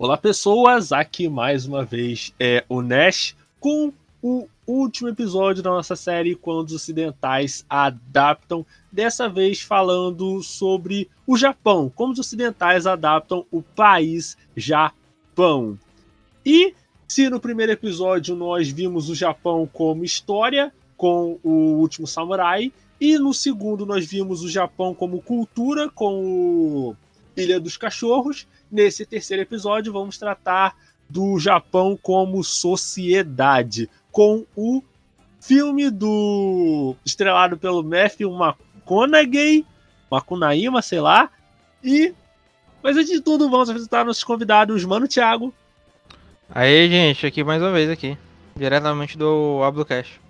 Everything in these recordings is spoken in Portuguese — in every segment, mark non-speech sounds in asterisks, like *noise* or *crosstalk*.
Olá, pessoas! Aqui mais uma vez é o Nash com o último episódio da nossa série Quando os Ocidentais Adaptam. Dessa vez falando sobre o Japão, como os ocidentais adaptam o país Japão. E se no primeiro episódio nós vimos o Japão como história, com o último samurai, e no segundo nós vimos o Japão como cultura, com o Ilha dos Cachorros. Nesse terceiro episódio, vamos tratar do Japão como sociedade, com o filme do estrelado pelo Matthew McConaughey, Macunaíma, sei lá. E mas antes de tudo, vamos apresentar nossos convidados, mano Thiago. Aí, gente, aqui mais uma vez aqui, diretamente do Ablocast.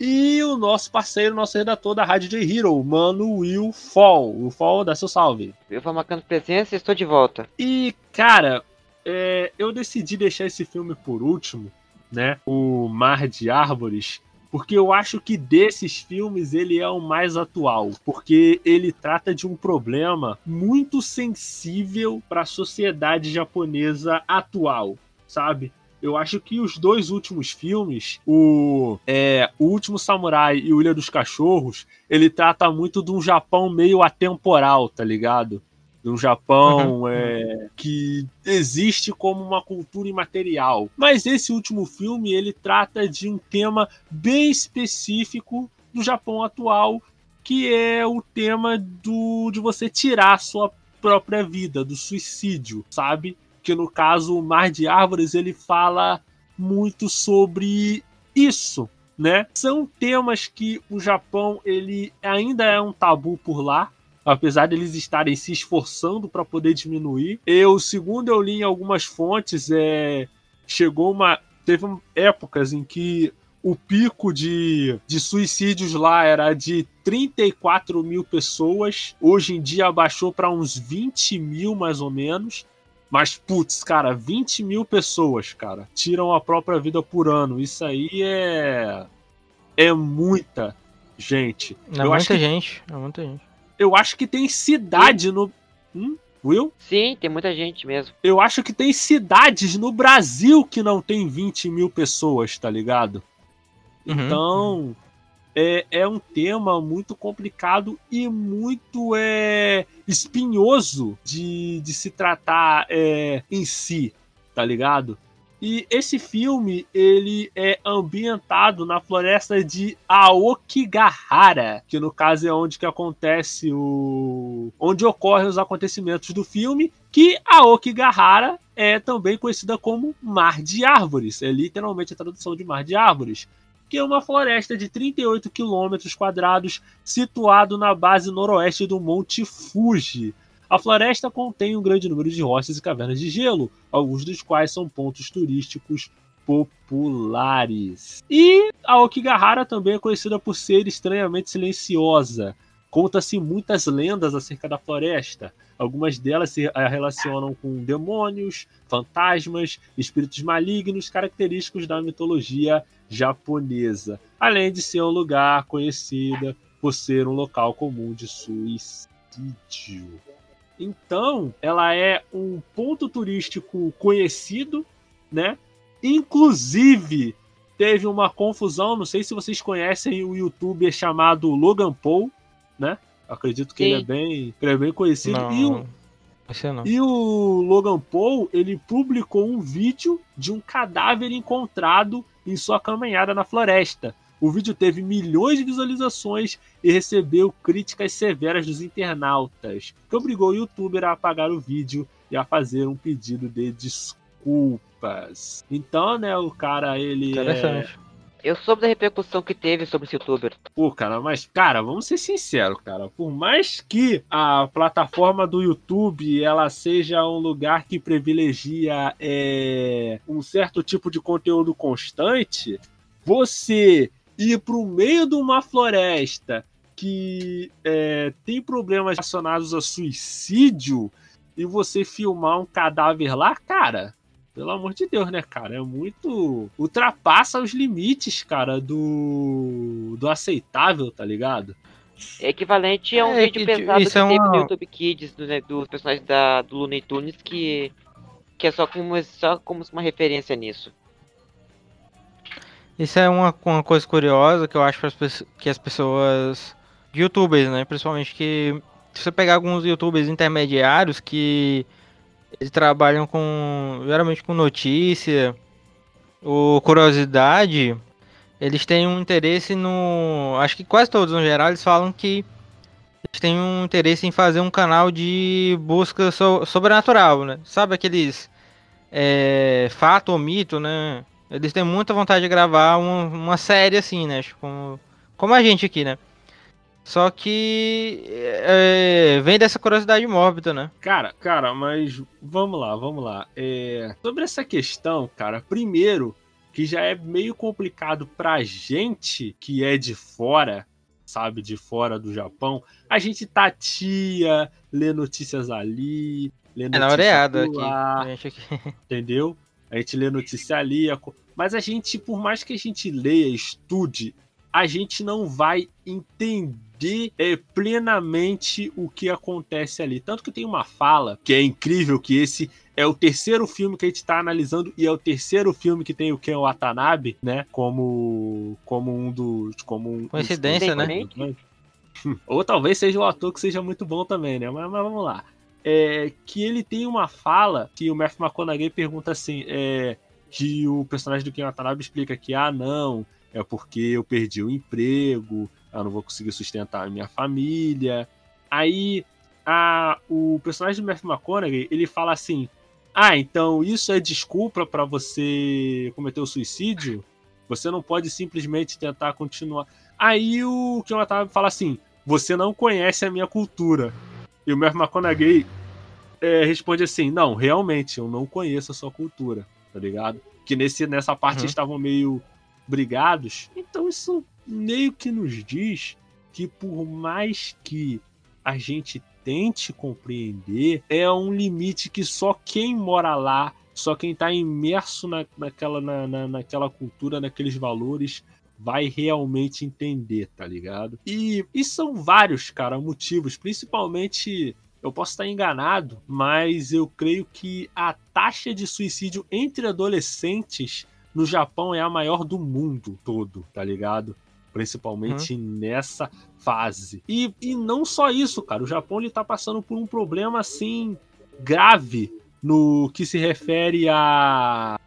E o nosso parceiro, nosso redator da Rádio J Hero, mano Will Fall. Will Fall, dá seu salve. Eu vou marcando presença e estou de volta. E, cara, é, eu decidi deixar esse filme por último, né? O Mar de Árvores, porque eu acho que desses filmes ele é o mais atual, porque ele trata de um problema muito sensível para a sociedade japonesa atual, sabe? Eu acho que os dois últimos filmes, o, é, o Último Samurai e o Ilha dos Cachorros, ele trata muito de um Japão meio atemporal, tá ligado? De um Japão uhum. é, que existe como uma cultura imaterial. Mas esse último filme, ele trata de um tema bem específico do Japão atual, que é o tema do, de você tirar a sua própria vida, do suicídio, sabe? Que no caso o Mar de Árvores ele fala muito sobre isso, né? São temas que o Japão ele ainda é um tabu por lá, apesar deles estarem se esforçando para poder diminuir. Eu, segundo eu li em algumas fontes, é chegou uma teve épocas em que o pico de, de suicídios lá era de 34 mil pessoas. Hoje em dia abaixou para uns 20 mil, mais ou menos. Mas, putz, cara, 20 mil pessoas, cara, tiram a própria vida por ano. Isso aí é. É muita gente. É eu muita gente. É muita gente. Eu acho que tem cidade no. Hum? Will? Sim, tem muita gente mesmo. Eu acho que tem cidades no Brasil que não tem 20 mil pessoas, tá ligado? Uhum. Então, é, é um tema muito complicado e muito é, espinhoso de, de se tratar é, em si, tá ligado? E esse filme, ele é ambientado na floresta de Aokigahara, que no caso é onde que acontece o... onde ocorrem os acontecimentos do filme, que Aokigahara é também conhecida como Mar de Árvores, é literalmente a tradução de Mar de Árvores que é uma floresta de 38 quilômetros quadrados situado na base noroeste do Monte Fuji. A floresta contém um grande número de rochas e cavernas de gelo, alguns dos quais são pontos turísticos populares. E a Okigahara também é conhecida por ser estranhamente silenciosa. Conta-se muitas lendas acerca da floresta. Algumas delas se eh, relacionam com demônios, fantasmas, espíritos malignos característicos da mitologia japonesa, além de ser um lugar conhecido por ser um local comum de suicídio. Então, ela é um ponto turístico conhecido, né? Inclusive, teve uma confusão, não sei se vocês conhecem o youtuber chamado Logan Paul, né? Acredito que ele é bem, ele é bem conhecido. Não, e, o, e o Logan Paul, ele publicou um vídeo de um cadáver encontrado em sua caminhada na floresta. O vídeo teve milhões de visualizações e recebeu críticas severas dos internautas, que obrigou o youtuber a apagar o vídeo e a fazer um pedido de desculpas. Então, né, o cara, ele é eu soube da repercussão que teve sobre esse youtuber. Pô, cara, mas, cara, vamos ser sinceros, cara. Por mais que a plataforma do YouTube ela seja um lugar que privilegia é, um certo tipo de conteúdo constante, você ir para o meio de uma floresta que é, tem problemas relacionados a suicídio e você filmar um cadáver lá, cara, pelo amor de Deus, né, cara? É muito. Ultrapassa os limites, cara, do. do aceitável, tá ligado? É equivalente a um é, vídeo pesado que é teve uma... no YouTube Kids do, né, dos personagens da, do Looney Tunes que que é só como, só como uma referência nisso. Isso é uma, uma coisa curiosa que eu acho que as pessoas. Youtubers, né? Principalmente que. Se você pegar alguns youtubers intermediários que. Eles trabalham com. geralmente com notícia ou curiosidade. Eles têm um interesse no. Acho que quase todos no geral eles falam que. Eles têm um interesse em fazer um canal de busca so- sobrenatural, né? Sabe aqueles. É, fato ou mito, né? Eles têm muita vontade de gravar uma, uma série assim, né? Tipo, Como, como a gente aqui, né? Só que é, vem dessa curiosidade mórbida, né? Cara, cara, mas vamos lá, vamos lá. É, sobre essa questão, cara, primeiro que já é meio complicado pra gente que é de fora, sabe, de fora do Japão, a gente tatia, lê notícias ali, lê É notícias na oreada aqui. lá, gente aqui. *laughs* entendeu? A gente lê notícia ali, mas a gente, por mais que a gente leia, estude, a gente não vai entender é, plenamente o que acontece ali. Tanto que tem uma fala que é incrível que esse é o terceiro filme que a gente está analisando e é o terceiro filme que tem o Ken Watanabe, né? Como como um dos como um Coincidência, né? *laughs* Ou talvez seja o ator que seja muito bom também, né? Mas, mas vamos lá. É, que ele tem uma fala que o Matthew McConaughey pergunta assim, é, que o personagem do Ken Watanabe explica que, ah, não, é porque eu perdi o emprego, eu não vou conseguir sustentar a minha família. Aí a, o personagem do Matthew McConaughey, ele fala assim, ah, então isso é desculpa para você cometer o suicídio? Você não pode simplesmente tentar continuar. Aí o Ken Watanabe fala assim, você não conhece a minha cultura. E o Matthew McConaughey é, responde assim: Não, realmente, eu não conheço a sua cultura, tá ligado? Que nesse, nessa parte Uhum. eles estavam meio brigados. Então isso meio que nos diz que por mais que a gente tente compreender, é um limite que só quem mora lá, só quem tá imerso na, naquela, na, na, naquela cultura, naqueles valores, vai realmente entender, tá ligado? E, e são vários, cara, motivos, principalmente. Eu posso estar enganado, mas eu creio que a taxa de suicídio entre adolescentes no Japão é a maior do mundo todo, tá ligado? Principalmente nessa fase. E, e não só isso, cara. O Japão ele tá passando por um problema assim grave no que se refere a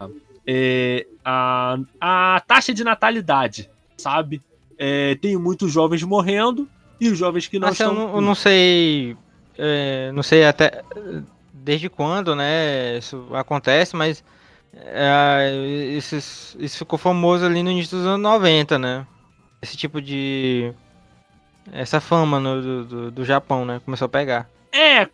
é, a, a taxa de natalidade, sabe? É, tem muitos jovens morrendo e os jovens que não Mas eu estão. não, eu não sei. é, não sei até desde quando, né? Isso acontece, mas é, isso, isso ficou famoso ali no início dos anos 90, né? Esse tipo de. Essa fama no- do, do, do Japão, né? Começou a pegar. É,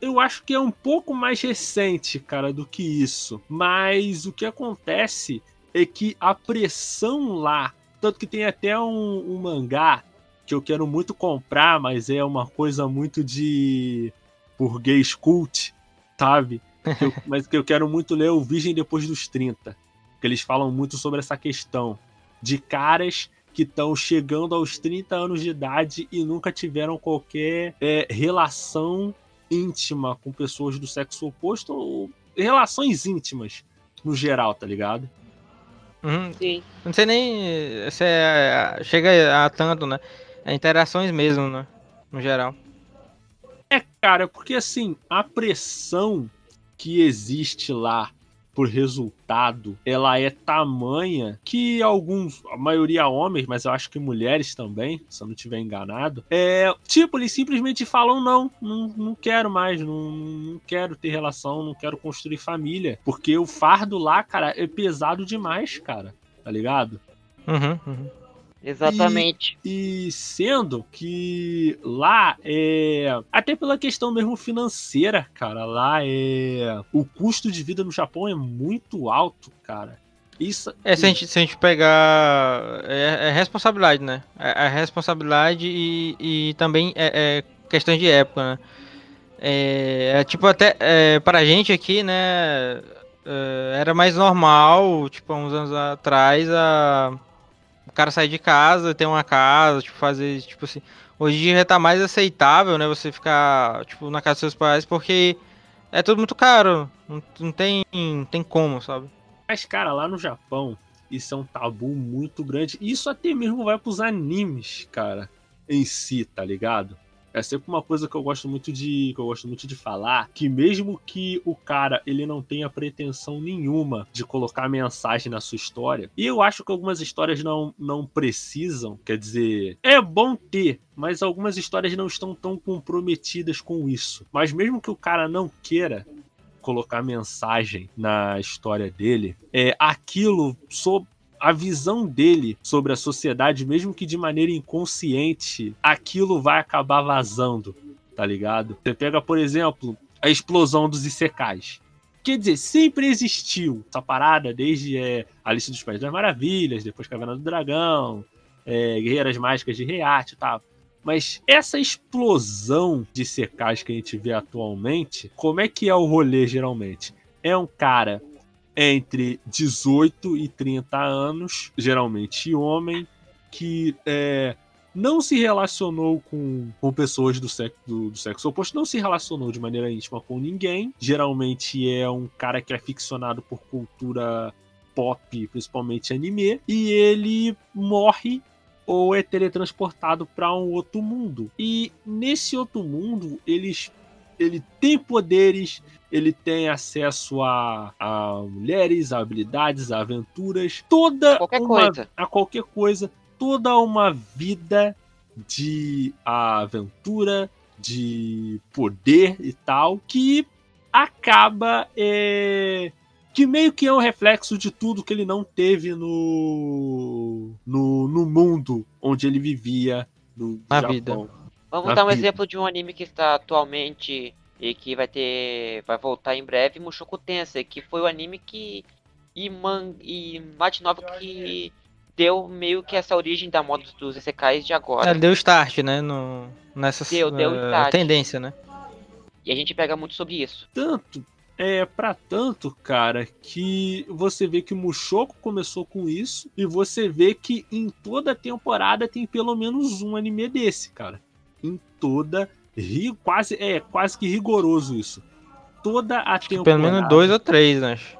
eu acho que é um pouco mais recente, cara, do que isso. Mas o que acontece é que a pressão lá. Tanto que tem até um, um mangá que eu quero muito comprar, mas é uma coisa muito de burguês cult, sabe? Eu- *laughs* mas que eu quero muito ler o Virgem Depois dos 30. Que eles falam muito sobre essa questão de caras que estão chegando aos 30 anos de idade e nunca tiveram qualquer é, relação íntima com pessoas do sexo oposto ou relações íntimas no geral, tá ligado? Uhum, Sim. Não sei nem se é, chega a tanto, né? É interações mesmo, né? No geral. É, cara, porque assim, a pressão que existe lá por resultado, ela é tamanha que alguns, a maioria homens, mas eu acho que mulheres também, se eu não estiver enganado, é, tipo, eles simplesmente falam não, não, não quero mais, não, não quero ter relação, não quero construir família, porque o fardo lá, cara, é pesado demais, cara, tá ligado? Uhum, uhum. Exatamente. E sendo que lá é. Até pela questão mesmo financeira, cara. Lá é. O custo de vida no Japão é muito alto, cara. Isso. É, se a gente, se a gente pegar. É, é responsabilidade, né? É, é responsabilidade e, e também é, é questão de época, né? É, é tipo, até é, pra gente aqui, né? é, era mais normal, tipo, há uns anos atrás, a, o cara sair de casa, ter uma casa, tipo, fazer, tipo assim. Hoje em dia já tá mais aceitável, né? Você ficar, tipo, na casa dos seus pais, porque É tudo muito caro. Não, não tem, não tem como, sabe? Mas, cara, lá no Japão, isso é um tabu muito grande. Isso até mesmo vai pros animes, cara, em si, tá ligado? É sempre uma coisa que eu gosto muito de, que eu gosto muito de falar, que mesmo que o cara ele não tenha pretensão nenhuma de colocar mensagem na sua história, e eu acho que algumas histórias não, não precisam, quer dizer, é bom ter, mas algumas histórias não estão tão comprometidas com isso. Mas mesmo que o cara não queira, colocar mensagem na história dele, é aquilo sob a visão dele sobre a sociedade, mesmo que de maneira inconsciente, aquilo vai acabar vazando, tá ligado? Você pega, por exemplo, a explosão dos Isekais. Quer dizer, sempre existiu essa parada desde é, Alice dos Países das Maravilhas, depois Caverna do Dragão, é, Guerreiras Mágicas de Reate e tal. Mas essa explosão de secais que a gente vê atualmente, como é que é o rolê geralmente? É um cara entre 18 e 30 anos, geralmente homem, que é, não se relacionou com, com pessoas do sexo, do, do sexo oposto, não se relacionou de maneira íntima com ninguém. Geralmente é um cara que é ficcionado por cultura pop, principalmente anime, e ele morre ou é teletransportado para um outro mundo. E nesse outro mundo, eles ele tem poderes, ele tem acesso a, a mulheres, a habilidades, a aventuras, toda qualquer uma, coisa. a qualquer coisa, toda uma vida de aventura, de poder e tal, que acaba é, que meio que é um reflexo de tudo que ele não teve no no, no mundo onde ele vivia no Na Japão. vida. Vamos Na dar um vida. exemplo de um anime que está atualmente e que vai ter. vai voltar em breve, Mushoku Tensei, que foi o anime que. e, man, e Might Novel que deu meio que essa origem da moda dos Isekais de agora. É, deu start, né? No, nessa Deu- deu start. tendência, né? E a gente pega muito sobre isso. tanto é para tanto, cara, que você vê que o Mushoku começou com isso e você vê que em toda temporada tem pelo menos um anime desse, cara. Em toda ri- quase é quase que rigoroso isso. Toda a temporada Pelo menos dois ou três, né? acho.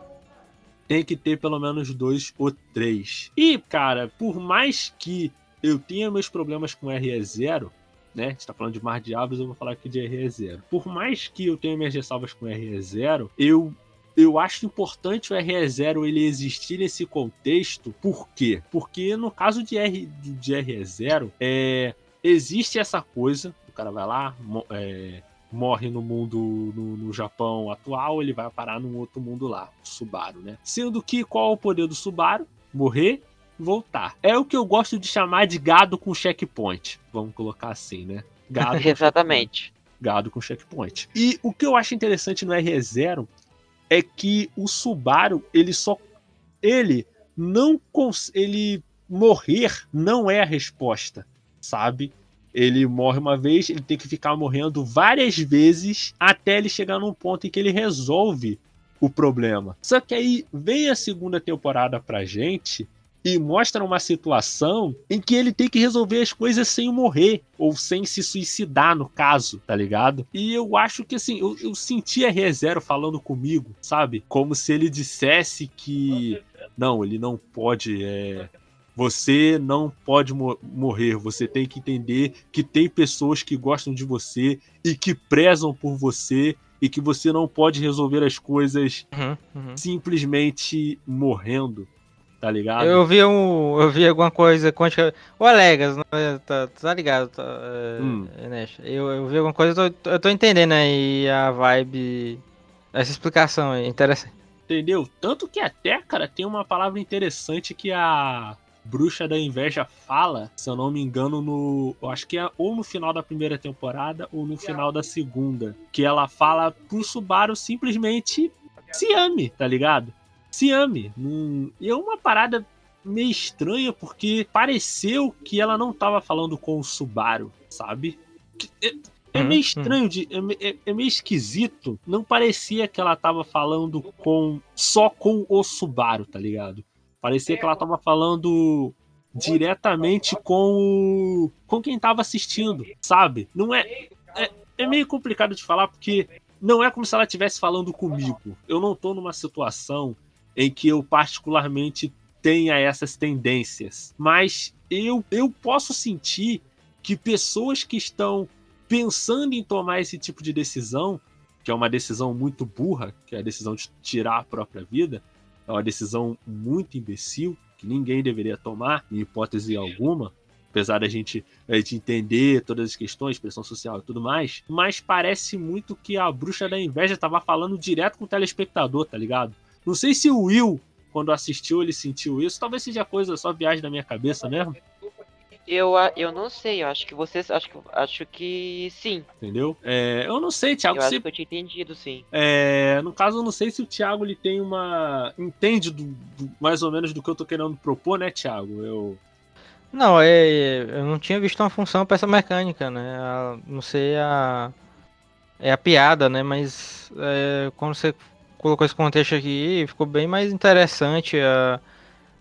tem que ter pelo menos dois ou três. E, cara, por mais que eu tenha meus problemas com RE0, né? A gente tá falando de Mar de Aves, eu vou falar aqui de RE0. Por mais que eu tenha minhas ressalvas com RE0, eu eu acho importante o RE0 ele existir nesse contexto. Por quê? Porque no caso de, R, de RE0, é, existe essa coisa, cara vai lá, é, morre no mundo, no, no Japão atual, ele vai parar num outro mundo lá, o Subaru, né? Sendo que qual é o poder do Subaru? Morrer voltar. É o que eu gosto de chamar de gado com checkpoint. Vamos colocar assim, né? Gado *laughs* Exatamente. gado com checkpoint. E o que eu acho interessante no RE0 é que o Subaru, ele só ele não ele morrer não é a resposta, sabe? Ele morre uma vez, ele tem que ficar morrendo várias vezes até ele chegar num ponto em que ele resolve o problema. Só que aí vem a segunda temporada pra gente e mostra uma situação em que ele tem que resolver as coisas sem morrer ou sem se suicidar no caso, tá ligado? E eu acho que assim, eu, eu senti a ReZero falando comigo, sabe? Como se ele dissesse que não, ele não pode é, você não pode mo- morrer, você tem que entender que tem pessoas que gostam de você e que prezam por você e que você não pode resolver as coisas Uhum, uhum. simplesmente morrendo, tá ligado? Eu vi um. Eu vi alguma coisa quântica. O Alegas, né? Tá, tá ligado, tá, é, Hum. Eu, eu vi alguma coisa, eu tô, eu tô entendendo aí a vibe. Essa explicação aí, interessante. Entendeu? Tanto que até, cara, tem uma palavra interessante que a Bruxa da Inveja fala, se eu não me engano, no. Eu acho que é ou no final da primeira temporada ou no final da segunda. Que ela fala pro Subaru simplesmente se ame, tá ligado? Se ame. E é uma parada meio estranha, porque pareceu que ela não tava falando com o Subaru, sabe? É, é Uhum, meio uhum. estranho, de, é, é- é meio esquisito. Não parecia que ela tava falando com só com o Subaru, tá ligado? Parecia que ela tava falando diretamente com o, com quem tava assistindo, sabe? Não é, é é meio complicado de falar porque não é como se ela estivesse falando comigo. Eu não tô numa situação em que eu particularmente tenha essas tendências, mas eu, eu posso sentir que pessoas que estão pensando em tomar esse tipo de decisão, que é uma decisão muito burra, que é a decisão de tirar a própria vida, é uma decisão muito imbecil, que ninguém deveria tomar, em hipótese alguma, apesar da gente, a gente entender todas as questões, pressão social e tudo mais, mas parece muito que a bruxa da inveja estava falando direto com o telespectador, tá ligado? Não sei se o Will, quando assistiu, ele sentiu isso, talvez seja coisa só viagem da minha cabeça mesmo. Eu, eu não sei, eu acho que vocês. Acho que, acho que sim. Entendeu? É, eu não sei, Thiago. Eu se, acho que eu tinha entendido, sim. É, no caso, eu não sei se o Thiago ele tem uma. Entende do, do, mais ou menos do que eu tô querendo propor, né, Thiago? Eu. Não, é, eu não tinha visto uma função para essa mecânica, né? A, não sei a. É a piada, né? Mas é, quando você colocou esse contexto aqui, ficou bem mais interessante a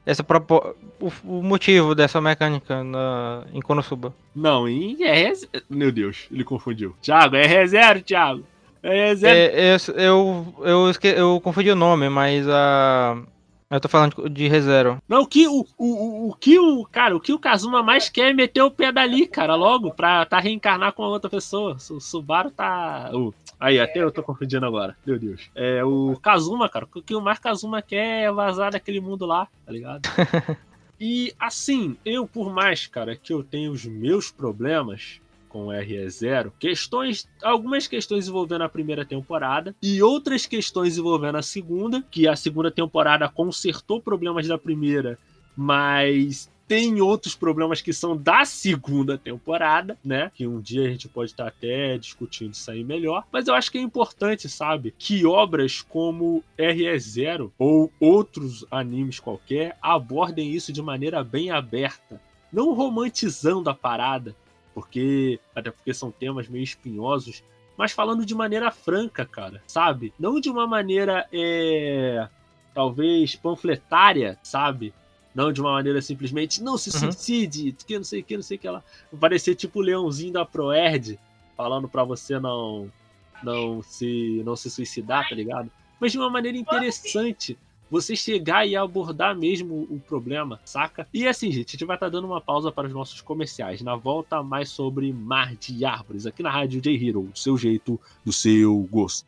essa propo... o, o, motivo dessa mecânica na... em Konosuba. Não, em é Meu Deus, ele confundiu. Thiago, é R0, Thiago. É R0. É, eu, eu, eu, eu confundi o nome, mas a. Eu tô falando de ReZero. Não, o que o, o, o, que o. Cara, o que o Kazuma mais quer é meter o pé dali, cara, logo, pra tá reencarnar com outra pessoa. O Subaru tá. Uh, aí, até eu tô confundindo agora. Meu Deus. É o Kazuma, cara. O que o mais Kazuma quer é vazar daquele mundo lá, tá ligado? *laughs* e assim, eu, por mais, cara, que eu tenha os meus problemas, com RE0, questões, algumas questões envolvendo a primeira temporada e outras questões envolvendo a segunda, que a segunda temporada consertou problemas da primeira, mas tem outros problemas que são da segunda temporada, né? Que um dia a gente pode estar até discutindo isso aí melhor. Mas eu acho que é importante, sabe? Que obras como RE0 ou outros animes qualquer abordem isso de maneira bem aberta. Não romantizando a parada, porque até porque são temas meio espinhosos, mas falando de maneira franca, cara, sabe? Não de uma maneira é, talvez panfletária, sabe? Não de uma maneira simplesmente não se uhum. suicide, que não sei o que, não sei o que lá. Parecer tipo o leãozinho da Proerd falando para você não não se não se suicidar, tá ligado? Mas de uma maneira interessante, você chegar e abordar mesmo o problema, saca? E assim, gente, a gente vai estar tá dando uma pausa para os nossos comerciais. Na volta, mais sobre Mar de Árvores, aqui na Rádio J Hero, do seu jeito, do seu gosto.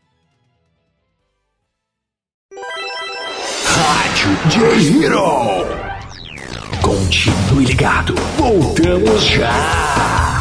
Rádio J Hero. Continue ligado, voltamos já.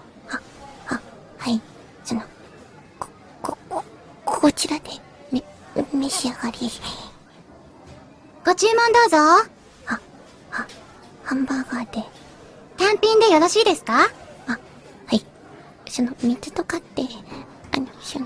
こちらで、め、召し上がり。ご注文どうぞ。は、は、ハンバーガーで。単品でよろしいですか？あ、はい。その、水とかって、あの、その、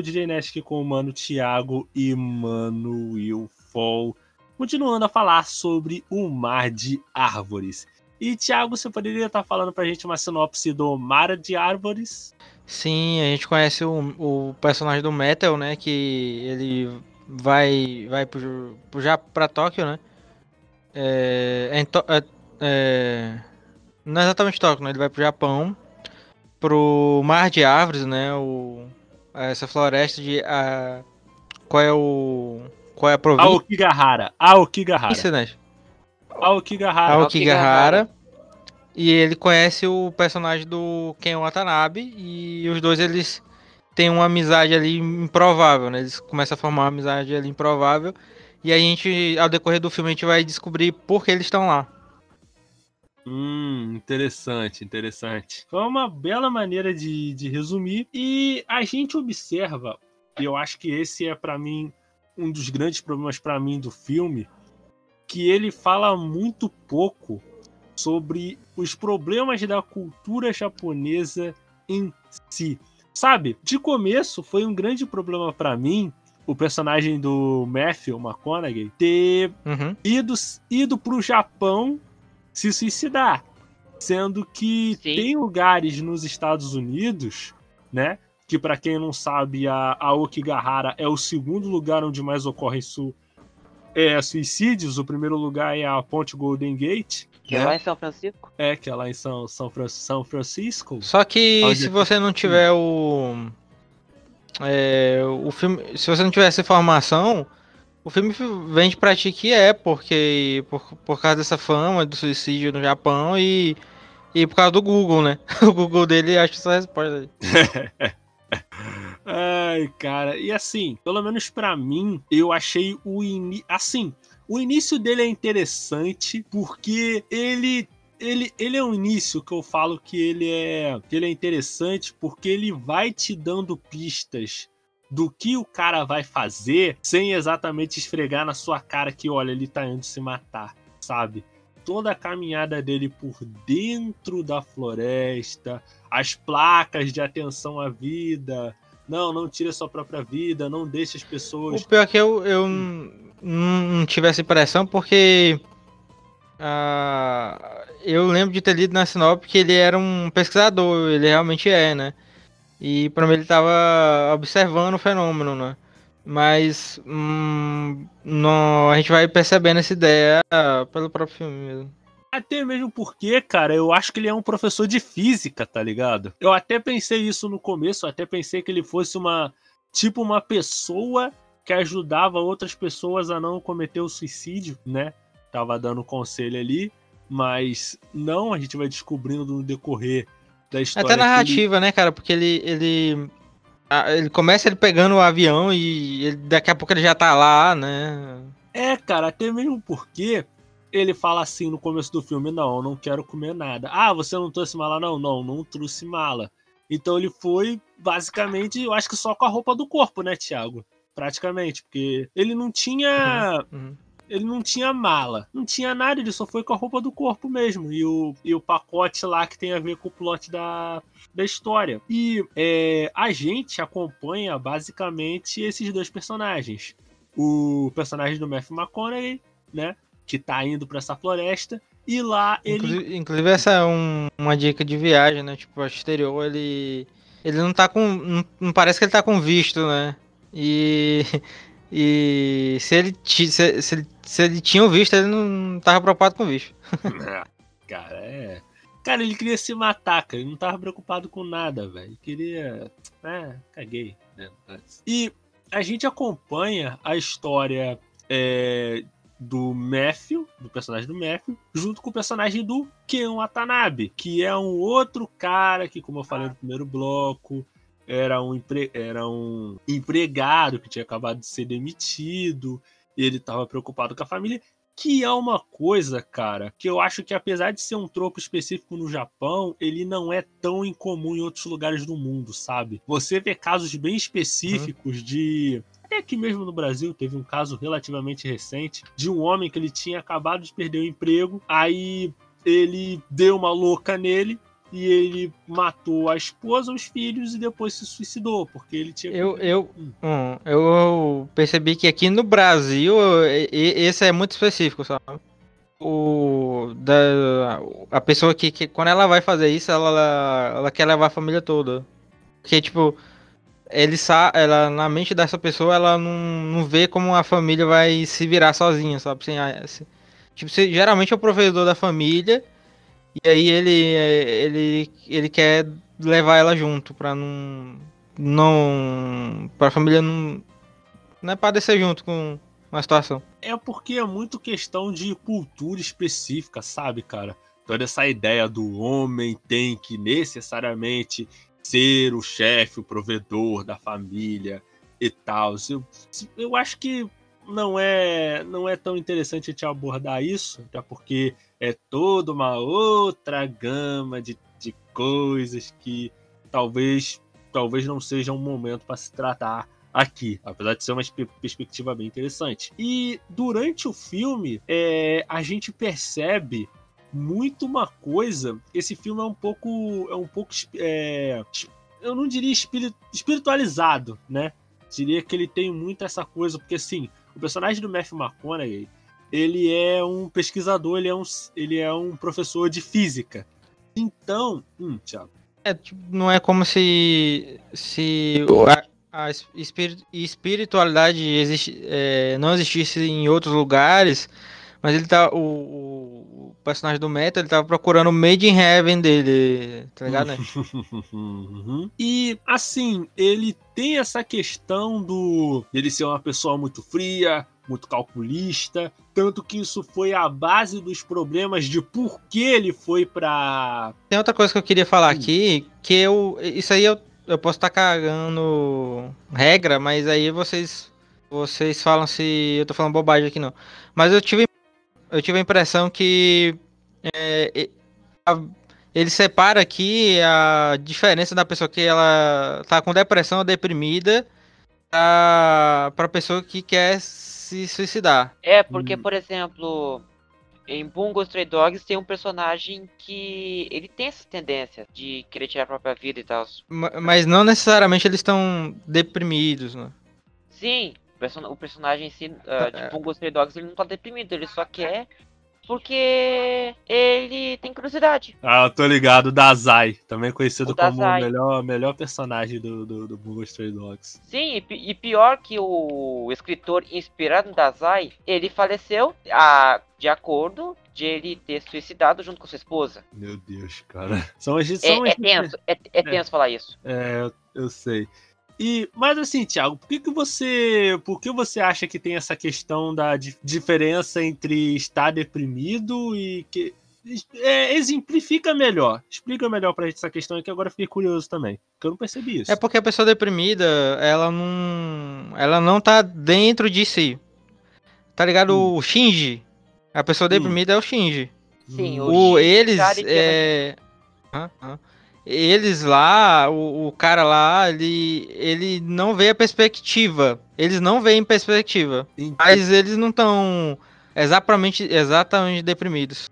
Eu, DJ Nest, com o mano Thiago e mano Will Fall. Continuando a falar sobre o Mar de Árvores. E, Thiago, você poderia estar falando pra gente uma sinopse do Mar de Árvores? Sim, a gente conhece o, o personagem do Metal, né? Que ele vai, vai pro, já pra Tóquio, né? É, é, é, é, não é exatamente Tóquio, né? Ele vai pro Japão, pro Mar de Árvores, né? O, essa floresta de. A, qual é o. Qual é a província? Aokigahara. Aokigahara. Isso, né? Aokigahara. Aokigahara. E ele conhece o personagem do Ken Watanabe e os dois eles têm uma amizade ali improvável, né? Eles começam a formar uma amizade ali improvável e a gente, ao decorrer do filme, a gente vai descobrir por que eles estão lá. Hum, interessante, interessante. Foi uma bela maneira de, de resumir e a gente observa, e eu acho que esse é para mim um dos grandes problemas para mim do filme, que ele fala muito pouco sobre os problemas da cultura japonesa em si. Sabe, de começo foi um grande problema para mim o personagem do Matthew McConaughey ter uhum. ido, ido pro Japão se suicidar. Sendo que Sim. tem lugares nos Estados Unidos, né? Que para quem não sabe, a, a Okigahara é o segundo lugar onde mais ocorrem su, é, suicídios. O primeiro lugar é a Ponte Golden Gate. Que é né? é lá em São Francisco? É, que é lá em São, São, São Francisco. Só que se você não tiver o. É, o filme. Se você não tiver essa informação, o filme vende pra ti que é, porque. Por, por causa dessa fama do suicídio no Japão e. E por causa do Google, né? *laughs* O Google dele acha essa resposta aí. *laughs* Ai, cara. E assim, pelo menos para mim, eu achei o início. Assim, o início dele é interessante porque ele ele, ele é um início que eu falo que ele é que ele é interessante porque ele vai te dando pistas do que o cara vai fazer sem exatamente esfregar na sua cara que olha, ele tá indo se matar, sabe? Toda a caminhada dele por dentro da floresta, as placas de atenção à vida, não, não tire a sua própria vida, não deixe as pessoas. O pior é que eu, eu não tive essa impressão porque. Uh, eu lembro de ter lido na Sinop que ele era um pesquisador, ele realmente é, né? E para mim ele estava observando o fenômeno, né? Mas hum, não, a gente vai percebendo essa ideia pelo próprio filme mesmo. Até mesmo porque, cara, eu acho que ele é um professor de física, tá ligado? Eu até pensei isso no começo, até pensei que ele fosse uma. Tipo, uma pessoa que ajudava outras pessoas a não cometer o suicídio, né? Tava dando conselho ali, mas não, a gente vai descobrindo no decorrer da história. Até narrativa, ele... né, cara? Porque ele. ele... Ele começa ele pegando o avião e ele, daqui a pouco ele já tá lá, né? É, cara, até mesmo porque ele fala assim no começo do filme: Não, eu não quero comer nada. Ah, você não trouxe mala? Não, não, não trouxe mala. Então ele foi basicamente, eu acho que só com a roupa do corpo, né, Thiago? Praticamente, porque ele não tinha. Uhum, uhum. Ele não tinha mala, não tinha nada, ele só foi com a roupa do corpo mesmo. E o, e o pacote lá que tem a ver com o plot da, da história. E é, a gente acompanha basicamente esses dois personagens. O personagem do Matthew McConaughey, né? que tá indo para essa floresta e lá ele. Inclusive, inclusive essa é um, uma dica de viagem, né? Tipo, exterior ele. Ele não tá com. Não, não, parece que ele tá com visto, né? E. *laughs* E se ele, se, se, se ele tinha o visto, ele não tava preocupado com o visto. *laughs* cara, é. Cara, ele queria se matar, cara. Ele não tava preocupado com nada, velho. Queria. É, caguei. Né? E a gente acompanha a história é, do Matthew, do personagem do Matthew, junto com o personagem do Ken Watanabe, que é um outro cara que, como eu falei no primeiro bloco, era um, empre... era um empregado que tinha acabado de ser demitido, ele estava preocupado com a família, que é uma coisa, cara, que eu acho que apesar de ser um tropo específico no Japão, ele não é tão incomum em outros lugares do mundo, sabe? Você vê casos bem específicos uhum. de até aqui mesmo no Brasil teve um caso relativamente recente de um homem que ele tinha acabado de perder o emprego, aí ele deu uma louca nele e ele matou a esposa, os filhos e depois se suicidou, porque ele tinha. Eu, eu, hum. Hum, eu percebi que aqui no Brasil esse é muito específico, sabe? o da a pessoa que, que quando ela vai fazer isso, ela, ela, ela quer levar a família toda. Porque tipo, ele ela na mente dessa pessoa, ela não, não vê como a família vai se virar sozinha, sabe? Ah, assim, tipo, se, geralmente é o provedor da família e aí ele ele ele quer levar ela junto para não não para a família não não é para descer junto com uma situação. É porque é muito questão de cultura específica, sabe, cara? Toda essa ideia do homem tem que necessariamente ser o chefe, o provedor da família e tal. Eu, eu acho que não é não é tão interessante te abordar isso, até porque é toda uma outra gama de, de coisas que talvez talvez não seja um momento para se tratar aqui, apesar de ser uma perspectiva bem interessante. E durante o filme, é, a gente percebe muito uma coisa. Esse filme é um pouco, é um pouco, é, eu não diria espiritualizado, né? Diria que ele tem muito essa coisa, porque assim, o personagem do Matthew McConaughey, ele é um pesquisador, ele é um, ele é um professor de física. Então, hum, Thiago. É, tipo, não é como se se a espiritualidade existe, é, não existisse em outros lugares, mas ele tá. O, o personagem do Meta, ele tava procurando o Made in Heaven dele, tá ligado, né? uhum. *laughs* E assim, ele tem essa questão do ele ser uma pessoa muito fria, muito calculista, tanto que isso foi a base dos problemas de por que ele foi para Tem outra coisa que eu queria falar aqui, que eu isso aí eu eu posso estar tá cagando regra, mas aí vocês vocês falam se eu tô falando bobagem aqui não. Mas eu tive eu tive a impressão que é, a, ele separa aqui a diferença da pessoa que ela tá com depressão ou deprimida para para pessoa que quer se suicidar. É, porque hum. por exemplo, em Bungo Stray Dogs tem um personagem que ele tem essa tendência de querer tirar a própria vida e tal. Mas não necessariamente eles estão deprimidos, né? Sim, o personagem em si, uh, de Bungo Stray Dogs, ele não tá deprimido, ele só quer porque ele tem curiosidade. Ah, eu tô ligado, Dazai, também conhecido o como o melhor, melhor personagem do, do, do Bungo Stray Dogs. Sim, e pior que o escritor inspirado no Dazai, ele faleceu a, de acordo de ele ter suicidado junto com sua esposa. Meu Deus, cara. São as, são é, é tenso, é, é tenso é, falar isso. É, eu, eu sei. E, mas assim, Thiago, por que, que você. Por que você acha que tem essa questão da diferença entre estar deprimido e que. É, exemplifica melhor. Explica melhor pra gente essa questão aqui, agora fiquei curioso também. Porque eu não percebi isso. É porque a pessoa deprimida, ela não. Ela não tá dentro de si. Tá ligado? Hum. O Shinji. A pessoa hum. deprimida hum. é o Shinji. Sim, o, o eles. É... Hã? Hã? Eles lá, o, o, cara lá, ele, ele não vê a perspectiva. Eles não veem perspectiva. Entendi. Mas eles não estão exatamente, exatamente deprimidos.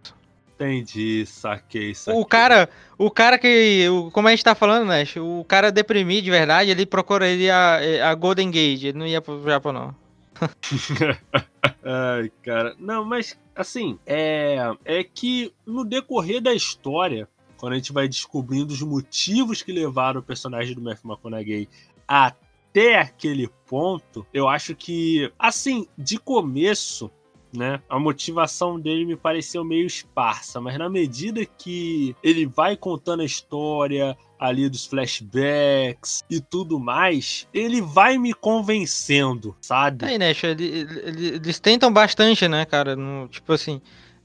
Entendi, saquei, saquei. O cara, o cara que, como a gente tá falando, né? O cara deprimido de verdade, ele procuraria a, a Golden Gate, ele não ia pro Japão, não. *laughs* Ai, cara. Não, mas assim, é, é que no decorrer da história, quando a gente vai descobrindo os motivos que levaram o personagem do Matthew McConaughey até aquele ponto, eu acho que, assim, de começo, né? A motivação dele me pareceu meio esparsa, mas na medida que ele vai contando a história ali dos flashbacks e tudo mais, ele vai me convencendo, sabe? Aí, né, eles, eles tentam bastante, né, cara? No, tipo assim,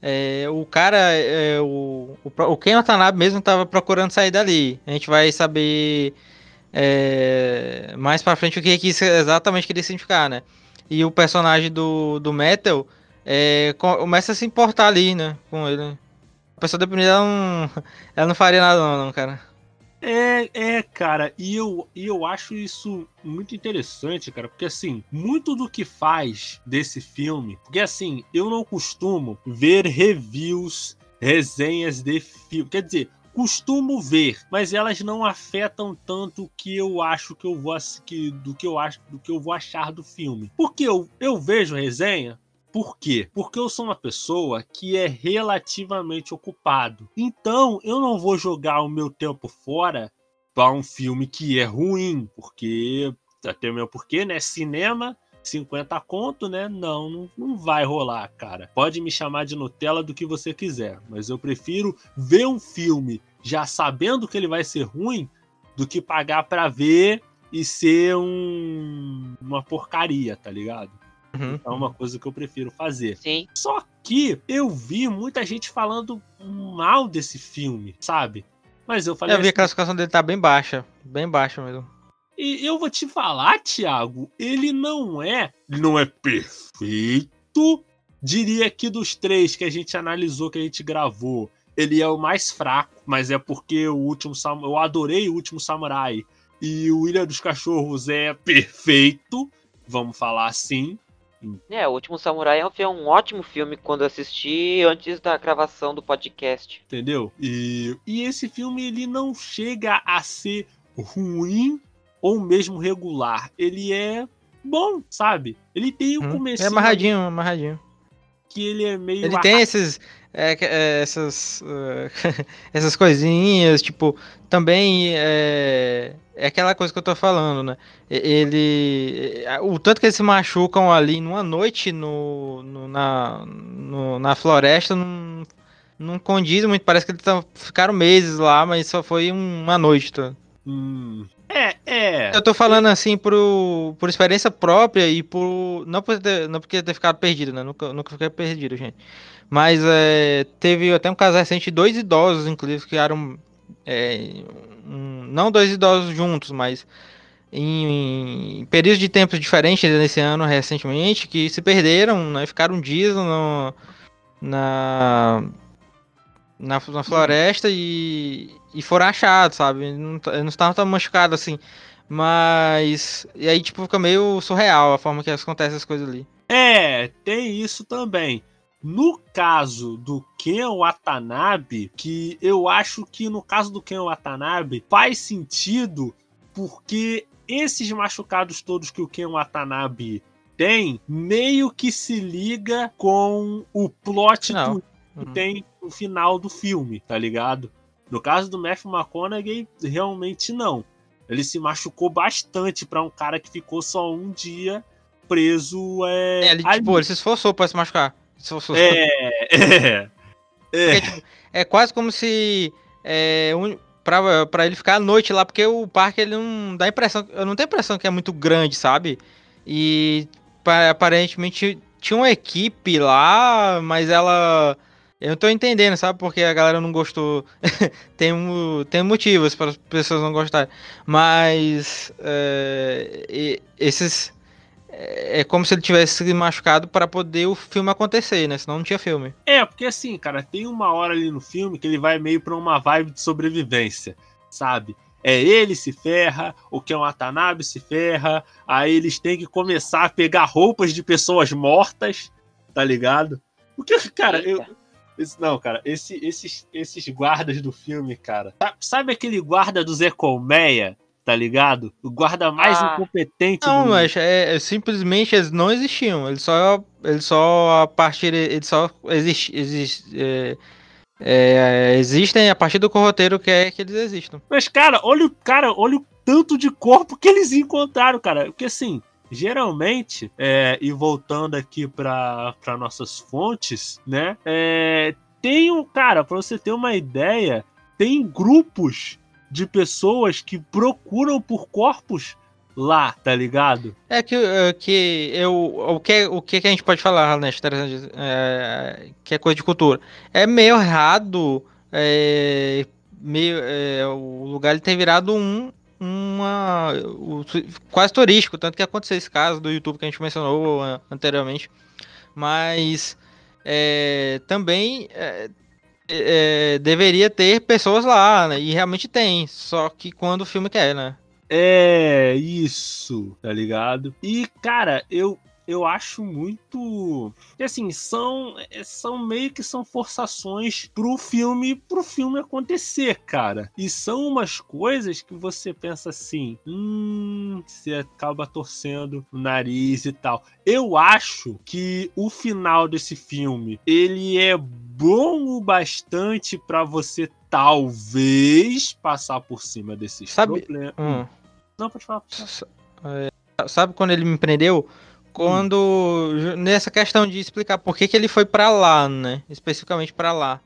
é, o cara, é, o, o, o Ken Watanabe mesmo estava procurando sair dali. A gente vai saber é, mais pra frente o que, que isso exatamente queria significar, né? E o personagem do, do Metal é, começa a se importar ali, né? Com ele. A pessoa deprimida, ela não, ela não faria nada, não, cara. É, é, cara, e eu, e eu acho isso muito interessante, cara, porque assim, muito do que faz desse filme, porque assim, eu não costumo ver reviews, resenhas de filme, quer dizer, costumo ver, mas elas não afetam tanto o que eu acho que eu vou que, do que eu acho do que eu vou achar do filme. Porque eu, eu vejo resenha, Por quê? Porque eu sou uma pessoa que é relativamente ocupado. Então, eu não vou jogar o meu tempo fora para um filme que é ruim, porque até o meu porquê, né? Cinema 50 conto, né? Não, não, não vai rolar, cara. Pode me chamar de Nutella do que você quiser, mas eu prefiro ver um filme já sabendo que ele vai ser ruim do que pagar para ver e ser um, uma porcaria, tá ligado? Uhum. É uma coisa que eu prefiro fazer. Sim. Só que eu vi muita gente falando mal desse filme, sabe? Mas eu falei Eu vi a assim, classificação dele tá bem baixa. Bem baixa mesmo. E eu vou te falar, Thiago, ele não é. Ele não é perfeito. Diria que dos três que a gente analisou, que a gente gravou, ele é o mais fraco, mas é porque o último Sam- eu adorei o último Samurai. E o Ilha dos Cachorros é perfeito, vamos falar assim. É, O Último Samurai é um, fi- um ótimo filme quando eu assisti antes da gravação do podcast. entendeu? E, e esse filme ele não chega a ser ruim ou mesmo regular. Ele é bom, sabe? Ele tem o Uhum. começo É amarradinho, amarradinho. que ele é meio Ele tem esses. É, é, essas. é, *laughs* essas coisinhas, tipo. Também é. É aquela coisa que eu tô falando, né? Ele. é, O tanto que eles se machucam ali numa noite no, no- na, no- na floresta não, não condiz muito. Parece que eles tão- ficaram meses lá, mas só foi uma noite. Tá? Hum, é, é. Eu tô falando assim por, por experiência própria e por. Não, por ter, não porque ter ficado perdido, né? Nunca, nunca fiquei perdido, gente. Mas é, teve até um caso recente, dois idosos, inclusive, que ficaram. é, um- não dois idosos juntos, mas em, em períodos de tempos diferentes nesse ano, recentemente, que se perderam, né? Ficaram dias no, na, na, na floresta e, e foram achados, sabe? Não, não estavam tão machucados assim. Mas. E aí, tipo, fica meio surreal a forma que acontecem as coisas ali. É, tem isso também. No caso do Ken Watanabe, que eu acho que no caso do Ken Watanabe faz sentido porque esses machucados todos que o Ken Watanabe tem meio que se liga com o plot twist que Uhum. tem no final do filme, tá ligado? No caso do Matthew McConaughey, realmente não. Ele se machucou bastante pra um cara que ficou só um dia preso. É, É, ele, tipo, ele se esforçou pra se machucar. É, é, é. Porque, tipo, é quase como se. É, um, pra, pra ele ficar à noite lá, porque o parque ele não dá impressão. Eu não tenho impressão que é muito grande, sabe? E pa- aparentemente tinha uma equipe lá, mas ela. Eu não tô entendendo, sabe? Porque a galera não gostou. *laughs* tem, um, tem motivos para as pessoas não gostarem. Mas. é, esses. É é como se ele tivesse se machucado para poder o filme acontecer, né? Senão não tinha filme. É, porque assim, cara, tem uma hora ali no filme que ele vai meio pra uma vibe de sobrevivência, sabe? É ele se ferra, o Ken Watanabe se ferra, aí eles têm que começar a pegar roupas de pessoas mortas, tá ligado? Porque, cara, eu. Esse- não, cara, esse- esses, esses guardas do filme, cara. sa- Sabe aquele guarda do Zé Colmeia, tá ligado? O guarda mais Ah. incompetente Não, do mas é, é simplesmente eles não existiam. Eles só, eles só a partir, eles só exist, exist, é, é, existem a partir do roteiro que é que eles existam. Mas, cara, olha o cara, olha o tanto de corpo que eles encontraram, cara. Porque assim, geralmente, é, e voltando aqui para nossas fontes, né? É, tem um, cara, pra você ter uma ideia, tem grupos de pessoas que procuram por corpos lá, tá ligado? É que, é, que eu, o que o que a gente pode falar, né? É, que é coisa de cultura. É meio errado, é, meio, é, o lugar ele tem virado um uma o- quase turístico, tanto que aconteceu esse caso do YouTube que a gente mencionou é, anteriormente. Mas é, também é, é, deveria ter pessoas lá, né? E realmente tem, só que quando o filme quer, né? É isso, tá ligado? E, cara, eu eu acho muito. Assim, são, é, são meio que são forçações pro filme, pro filme acontecer, cara. E são umas coisas que você pensa assim, hum, você acaba torcendo o nariz e tal. Eu acho que o final desse filme, ele é bom o bastante pra você talvez passar por cima desses Sabe- problemas. Hum. Não, pode falar. Pode falar. É, Sabe quando ele me prendeu? Quando. Nessa questão de explicar por que, que ele foi pra lá, né? Especificamente pra lá.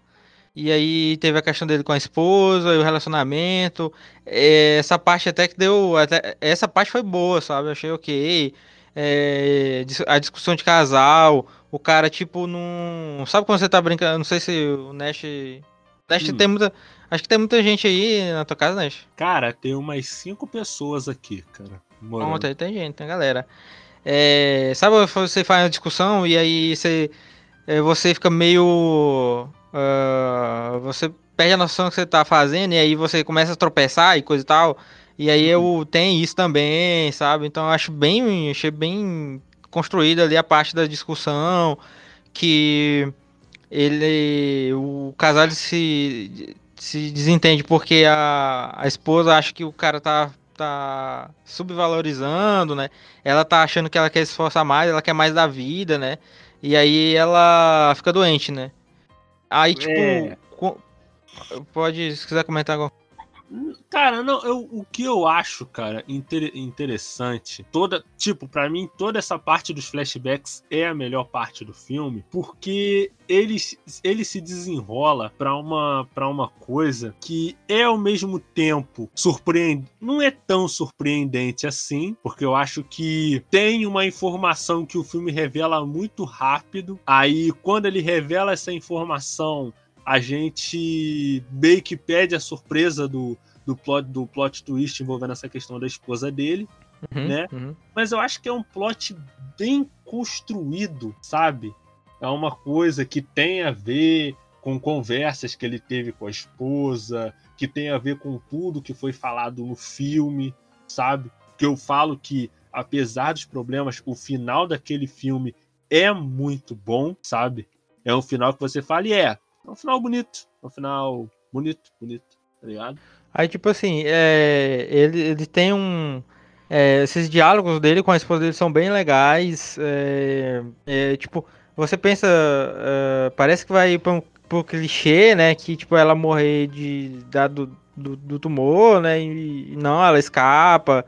E aí teve a questão dele com a esposa e o relacionamento. É, essa parte até que deu. até- essa parte foi boa, sabe? Eu achei ok. É, a discussão de casal. O cara, tipo, não. Sabe quando você tá brincando? Não sei se o Nash. Nash Hum. tem muita. Acho que tem muita gente aí na tua casa, Nash. Cara, tem umas cinco pessoas aqui, cara. Morando. Tem, tem gente, tem galera. É, sabe, você faz uma discussão e aí você, é, você fica meio. ah, você perde a noção que você tá fazendo e aí você começa a tropeçar e coisa e tal. E aí eu tenho isso também, sabe? Então eu acho bem. Achei bem construída ali a parte da discussão. Que ele. O casal se, se desentende porque a, a esposa acha que o cara tá, tá subvalorizando, né? Ela tá achando que ela quer se esforçar mais, ela quer mais da vida, né? E aí ela fica doente, né? Aí, tipo. É. Pode, se quiser comentar agora. Cara, não, eu, o que eu acho, cara, inter- interessante, toda, tipo, pra mim, toda essa parte dos flashbacks é a melhor parte do filme, porque ele, ele se desenrola pra uma, pra uma coisa que é ao mesmo tempo surpreendente, não é tão surpreendente assim, porque eu acho que tem uma informação que o filme revela muito rápido, aí quando ele revela essa informação, a gente meio que pede a surpresa do, do, plot, do plot twist envolvendo essa questão da esposa dele. Uhum, Né? uhum. Mas eu acho que é um plot bem construído, sabe? É uma coisa que tem a ver com conversas que ele teve com a esposa, que tem a ver com tudo que foi falado no filme, sabe? Que eu falo que, apesar dos problemas, o final daquele filme é muito bom, sabe? É um final que você fala, e é, é um final bonito, é um final bonito, bonito, tá ligado? Aí, tipo assim, é, ele, ele tem um. é, esses diálogos dele com a esposa dele são bem legais. é, é, tipo, você pensa. é, parece que vai pra um, pro clichê, né? Que, tipo, ela morrer de, da, do, do, do tumor, né? E, não, ela escapa.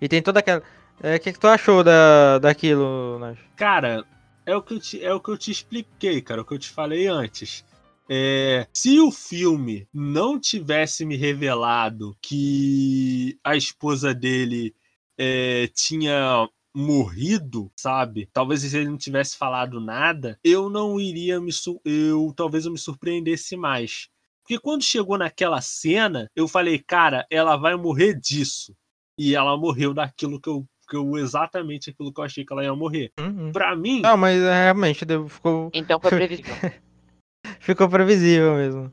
E tem toda aquela. é, O que, que tu achou da, daquilo, Nath? Cara, é o, que eu te, é o que eu te expliquei, cara, o que eu te falei antes. É, se o filme não tivesse me revelado que a esposa dele é, tinha morrido, sabe? Talvez se ele não tivesse falado nada, eu não iria me eu talvez eu me surpreendesse mais. Porque quando chegou naquela cena, eu falei, cara, ela vai morrer disso. E ela morreu daquilo que eu, que eu exatamente aquilo que eu achei que ela ia morrer. Uhum. Pra mim, Não, mas é, realmente ficou, Então foi *laughs* previsível. Ficou previsível mesmo.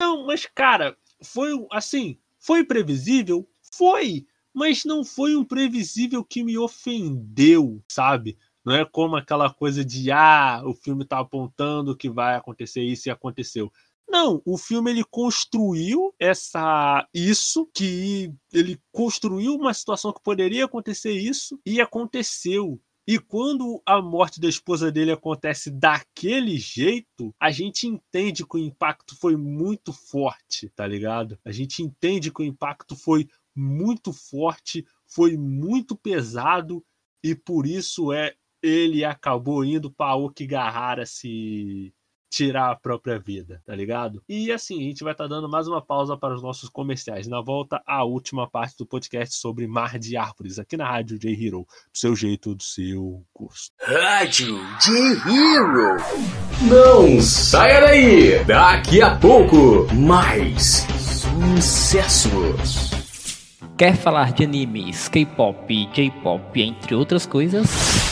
Não, mas cara, foi assim, foi previsível? Foi, mas não foi um previsível que me ofendeu, sabe? Não é como aquela coisa de ah, o filme tá apontando que vai acontecer isso e aconteceu. Não, o filme ele construiu essa isso que ele construiu uma situação que poderia acontecer isso e aconteceu. E quando a morte da esposa dele acontece daquele jeito, a gente entende que o impacto foi muito forte, tá ligado? A gente entende que o impacto foi muito forte, foi muito pesado e por isso é ele acabou indo para Okigahara se tirar a própria vida, tá ligado? E assim, a gente vai estar dando mais uma pausa para os nossos comerciais. Na volta, a última parte do podcast sobre Mar de Árvores, aqui na Rádio J Hero, do seu jeito, do seu gosto. Rádio J-Hero. Não saia daí. Daqui a pouco, mais sucessos. Quer falar de animes, K-pop, J-pop, entre outras coisas?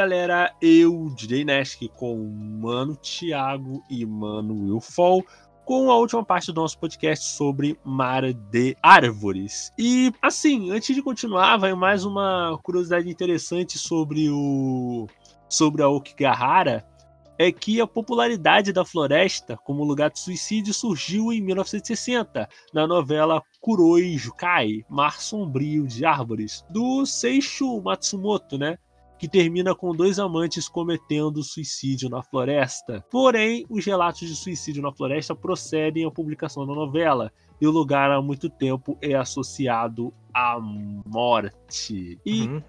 galera. Eu, DJ Nesk, com Mano Thiago e Mano Wilfol, com a última parte do nosso podcast sobre Mar de Árvores. E, assim, antes de continuar, vai mais uma curiosidade interessante sobre o sobre a Okigahara, é que a popularidade da floresta como lugar de suicídio surgiu em 1960, na novela Kuroi Jukai, Mar Sombrio de Árvores, do Seishu Matsumoto, né? Que termina com dois amantes cometendo suicídio na floresta. Porém, os relatos de suicídio na floresta procedem à publicação da novela, e o lugar há muito tempo é associado à morte. E. Uhum.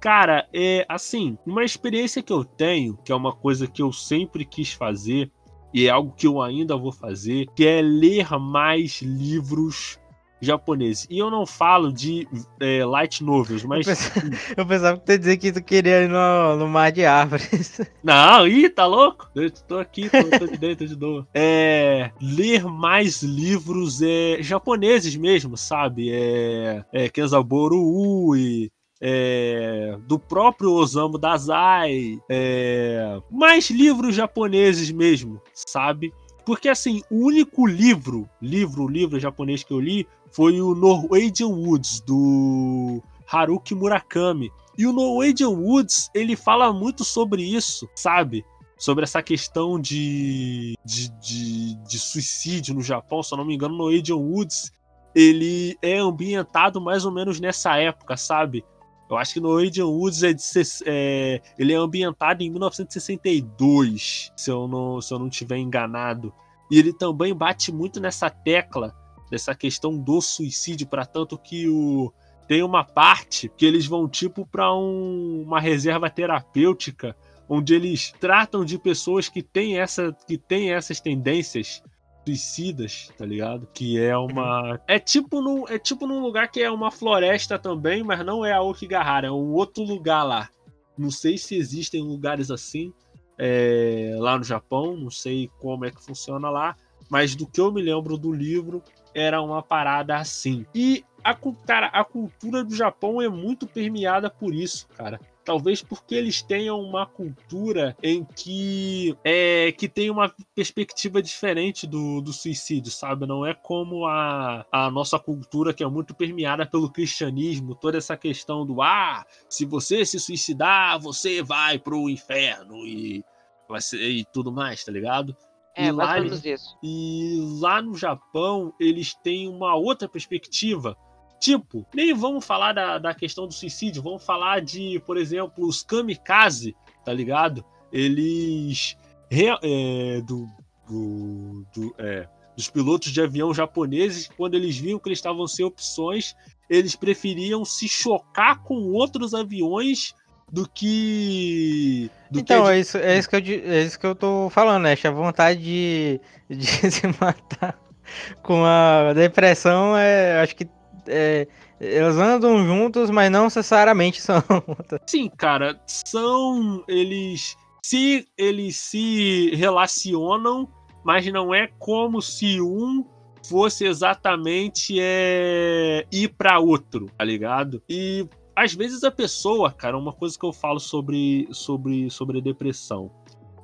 Cara, é assim, uma experiência que eu tenho, que é uma coisa que eu sempre quis fazer, e é algo que eu ainda vou fazer, que é ler mais livros japoneses. E eu não falo de é, light novels, mas. Eu pensava, eu pensava que tu ia dizer que tu queria ir no, no mar de árvores. *laughs* Não, ih, tá louco? Eu tô aqui, tô, tô de dentro de novo. *laughs* É. Ler mais livros é, japoneses mesmo, sabe? É. é Kenzaboru Ui. É, do próprio Osamu Dazai, é, mais livros japoneses mesmo, sabe? Porque assim, o único livro, livro, livro japonês que eu li foi o Norwegian Woods do Haruki Murakami. E o Norwegian Woods, ele fala muito sobre isso, sabe? Sobre essa questão de, de, de, de suicídio no Japão, se eu não me engano, o Norwegian Woods, ele é ambientado mais ou menos nessa época, sabe? Eu acho que Norwegian Woods é, de, é, ele é ambientado em 1962, se eu não se eu não tiver enganado. E ele também bate muito nessa tecla dessa questão do suicídio, para tanto que o tem uma parte que eles vão tipo para um, uma reserva terapêutica onde eles tratam de pessoas que têm essa que têm essas tendências suicidas, tá ligado? Que é uma é tipo num é tipo num lugar que é uma floresta também, mas não é a Okigahara, é um outro lugar lá. Não sei se existem lugares assim é, lá no Japão, não sei como é que funciona lá, mas do que eu me lembro do livro era uma parada assim. E a, cara, a cultura do Japão é muito permeada por isso, cara. Talvez porque eles tenham uma cultura em que é que tem uma perspectiva diferente do, do suicídio, sabe? Não é como a, a nossa cultura que é muito permeada pelo cristianismo, toda essa questão do ah, se você se suicidar, você vai pro inferno e, e tudo mais, tá ligado? É, e lá, menos isso. e lá no Japão, eles têm uma outra perspectiva. Tipo, nem vamos falar da, da questão do suicídio, vamos falar de, por exemplo, os kamikaze, tá ligado? Eles. É, do, do, do é, dos pilotos de avião japoneses, quando eles viam que eles estavam sem opções, eles preferiam se chocar com outros aviões do que. Do então, que é, isso, é, isso que eu, é isso que eu tô falando, né? A vontade de, *laughs* de se matar com a depressão é. Acho que. É, eles andam juntos, mas não necessariamente *laughs* são. Sim, cara, são. Eles se eles se relacionam, mas não é como se um fosse exatamente é, ir para outro, tá ligado? E às vezes a pessoa, cara, uma coisa que eu falo sobre sobre sobre depressão,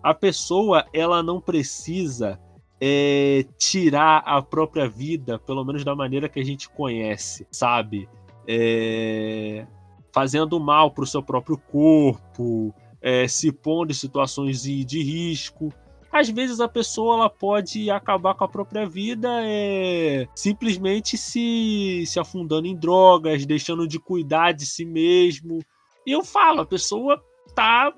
a pessoa ela não precisa é, tirar a própria vida, pelo menos da maneira que a gente conhece, sabe? É, fazendo mal para o seu próprio corpo, é, se pondo em situações de, de, risco. Às vezes a pessoa ela pode acabar com a própria vida é, simplesmente se, se afundando em drogas, deixando de cuidar de si mesmo. E eu falo, a pessoa tá,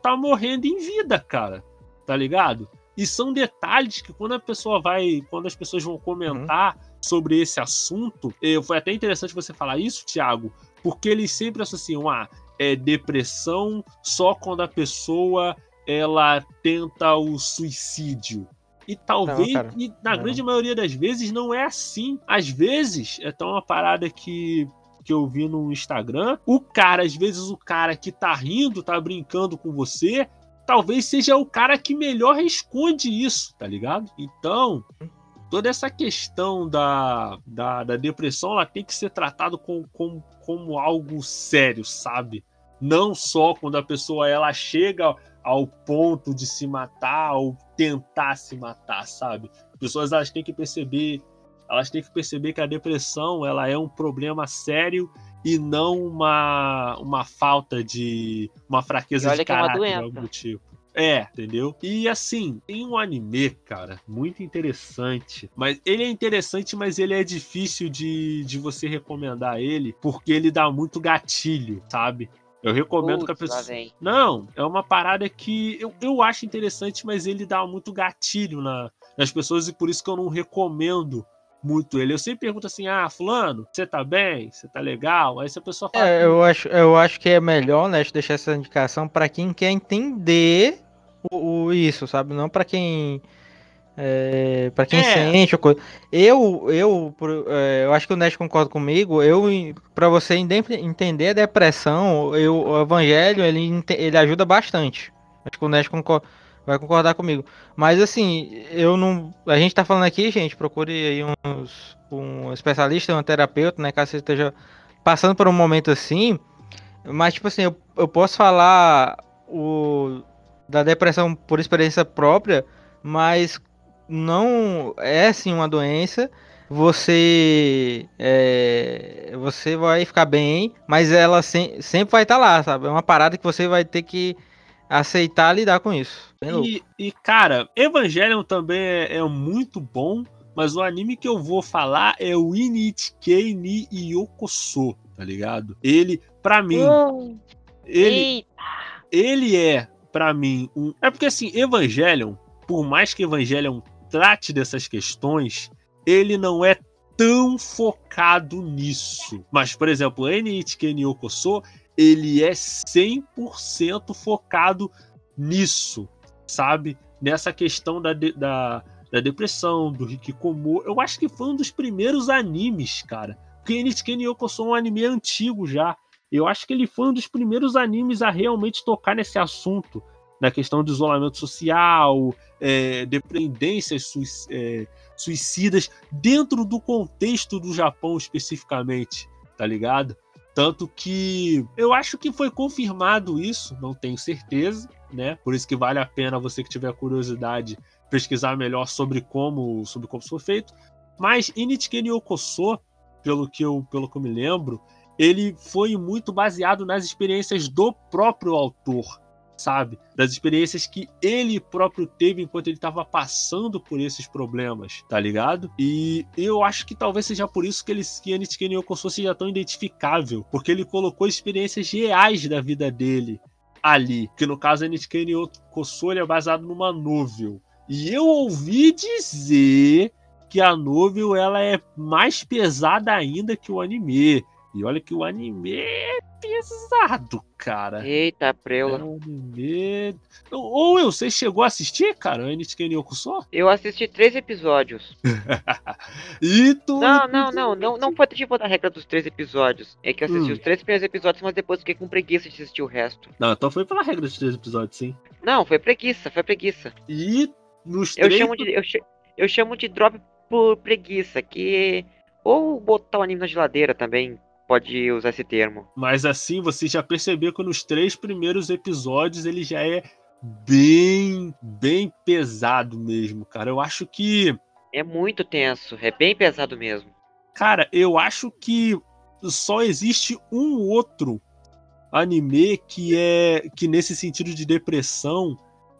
tá morrendo em vida, cara. Tá ligado? E são detalhes que quando a pessoa vai, quando as pessoas vão comentar uhum. sobre esse assunto, eu, foi até interessante você falar isso, Thiago, porque eles sempre associam a ah, é, depressão só quando a pessoa ela tenta o suicídio. E talvez, não, e na não. grande maioria das vezes, não é assim. Às vezes, é tão uma parada que que eu vi no Instagram, o cara, às vezes o cara que tá rindo, tá brincando com você, talvez seja o cara que melhor esconde isso, tá ligado? Então, toda essa questão da, da, da depressão ela tem que ser tratada com, com, como algo sério, sabe? Não só quando a pessoa ela chega ao ponto de se matar ou tentar se matar, sabe? As pessoas elas têm que perceber, elas têm que perceber que a depressão ela é um problema sério e não uma, uma falta de. uma fraqueza de caráter, é algo do tipo. É, entendeu? E assim, tem um anime, cara, muito interessante. Mas ele é interessante, mas ele é difícil de, de você recomendar ele, porque ele dá muito gatilho, sabe? Eu recomendo Putz, que a pessoa. Não, é uma parada que eu, eu acho interessante, mas ele dá muito gatilho na, nas pessoas e por isso que eu não recomendo muito ele. Eu sempre pergunto assim: ah, Fulano, você tá bem? Você tá legal? Aí se a pessoa fala. É, eu, acho, eu acho que é melhor, né, deixar essa indicação para quem quer entender o, o, isso, sabe? Não para quem. É, para quem é. sente ou coisa. Eu, eu, é, eu acho que o Nest concorda comigo. Eu, para você entender a depressão, eu, o Evangelho ele, ele ajuda bastante. Acho que o Nest concorda vai concordar comigo. Mas assim, eu não. A gente tá falando aqui, gente, procure aí uns, um especialista, um terapeuta, né? Caso você esteja passando por um momento assim. Mas, tipo assim, eu, eu posso falar o, da depressão por experiência própria, mas não é assim uma doença. Você é, você vai ficar bem, mas ela se, sempre vai estar tá lá, sabe? É uma parada que você vai ter que aceitar lidar com isso. E, e, cara, Evangelion também é, é, muito bom, mas o anime que eu vou falar é o Inichikei ni Yokoso, tá ligado? Ele, para mim, oh, ele, ele é para mim um. É porque assim, Evangelion, por mais que Evangelion trate dessas questões, ele não é tão focado nisso. Mas, por exemplo, Enichike Nyokoso, ele é 100% focado nisso, sabe? Nessa questão da, de, da, da depressão, do Hikikomo. Eu acho que foi um dos primeiros animes, cara. Porque Enichike Nyokoso é um anime antigo já. Eu acho que ele foi um dos primeiros animes a realmente tocar nesse assunto, na questão do isolamento social, é, dependências é, suicidas, dentro do contexto do Japão especificamente, tá ligado? Tanto que eu acho que foi confirmado isso, não tenho certeza, né? Por isso que vale a pena você que tiver curiosidade pesquisar melhor sobre como, sobre como isso foi feito. Mas Inichike Okoso, pelo que eu, pelo que eu me lembro, ele foi muito baseado nas experiências do próprio autor, sabe? Das experiências que ele próprio teve enquanto ele estava passando por esses problemas, tá ligado? E eu acho que talvez seja por isso que ele que Anitkeni Yokoso seja tão identificável, porque ele colocou experiências reais da vida dele ali, que no caso Anitkeni Yokoso é baseado numa novel. E eu ouvi dizer que a novel ela é mais pesada ainda que o anime. E olha que o anime é pesado, cara. Eita, É preula. um anime... Ô, Will, você chegou a assistir, cara, o NHK Yokusou? Eu assisti três episódios. *laughs* E tu... Não, não, não, não, não foi tipo da regra dos três episódios. É que eu assisti Hum. os três primeiros episódios, mas depois fiquei com preguiça de assistir o resto. Não, então foi pela regra dos três episódios, sim. Não, foi preguiça, foi preguiça. E nos Eu três... chamo de. Eu, cha- eu chamo de drop por preguiça, que. Ou botar o anime na geladeira também pode usar esse termo. Mas assim, você já percebeu que nos três primeiros episódios ele já é bem, bem pesado mesmo, cara. Eu acho que, É muito tenso, é bem pesado mesmo. cara, eu acho que só existe um outro anime que é que nesse sentido de depressão,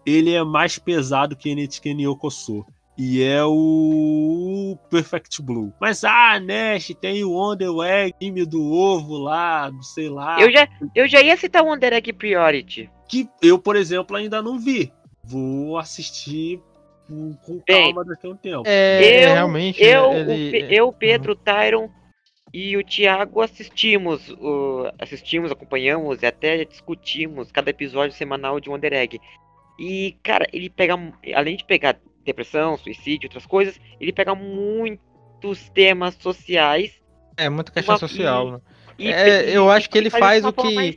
ele é mais pesado que NHK Yokoso. E é o Perfect Blue. Mas, ah, Nash, tem o Wonder Egg, time do ovo lá, não sei lá. Eu, já, eu já ia citar o Wonder Egg Priority. que eu, por exemplo, ainda não vi. Vou assistir com, com Bem, calma daqui a um tempo. É, eu, realmente. eu, ele- o Pe- eu, Pedro, Tyron e o Thiago assistimos, o, assistimos, acompanhamos e até discutimos cada episódio semanal de Wonder Egg. E, cara, ele pega, além de pegar depressão, suicídio, outras coisas, ele pega muitos temas sociais. É, muita questão uma- social, né? E, É, e- eu acho e que ele faz uma o que- mais-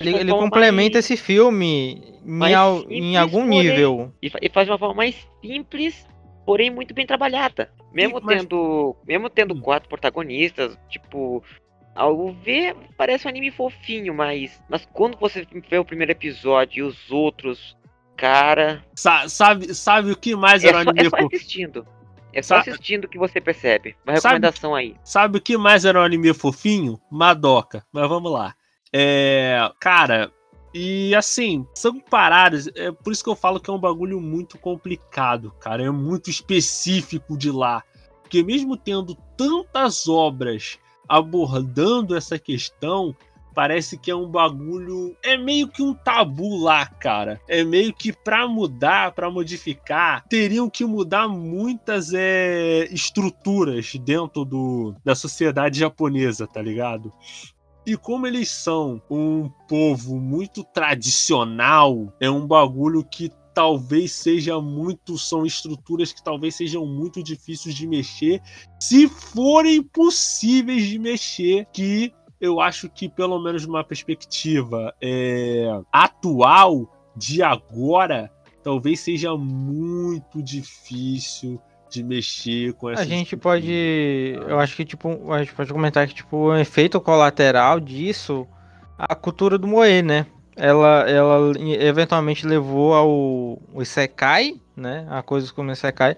Ele, ele complementa mais- esse filme em, mais al- simples, em algum porém- nível. E, fa- e faz de uma forma mais simples, porém muito bem trabalhada. Mesmo mas- tendo. Mesmo tendo Hum. quatro protagonistas, tipo. Ao ver, parece um anime fofinho, mas. Mas quando você vê o primeiro episódio e os outros, cara. Sa- sabe, sabe o que mais É era só, anime é só assistindo. É só assistindo que você percebe. Uma Sabe- recomendação aí. Sabe o que mais era um anime fofinho? Madoka. Mas vamos lá. É, cara, e assim, são paradas. É por isso que eu falo que é um bagulho muito complicado, cara. É muito específico de lá. Porque mesmo tendo tantas obras abordando essa questão, parece que é um bagulho. É meio que um tabu lá, cara. É meio que pra mudar, pra modificar, teriam que mudar muitas é, estruturas dentro do, da sociedade japonesa, tá ligado? E como eles são um povo muito tradicional, é um bagulho que talvez seja muito. São estruturas que talvez sejam muito difíceis de mexer, se forem possíveis de mexer, que eu acho que, pelo menos numa perspectiva é, atual, de agora, talvez seja muito difícil de mexer com essa A gente pode. Eu acho que, tipo, a gente pode comentar que, tipo, um efeito colateral disso, a cultura do Moe, né? Ela, ela eventualmente levou ao, ao Isekai, né? A coisas como Isekai.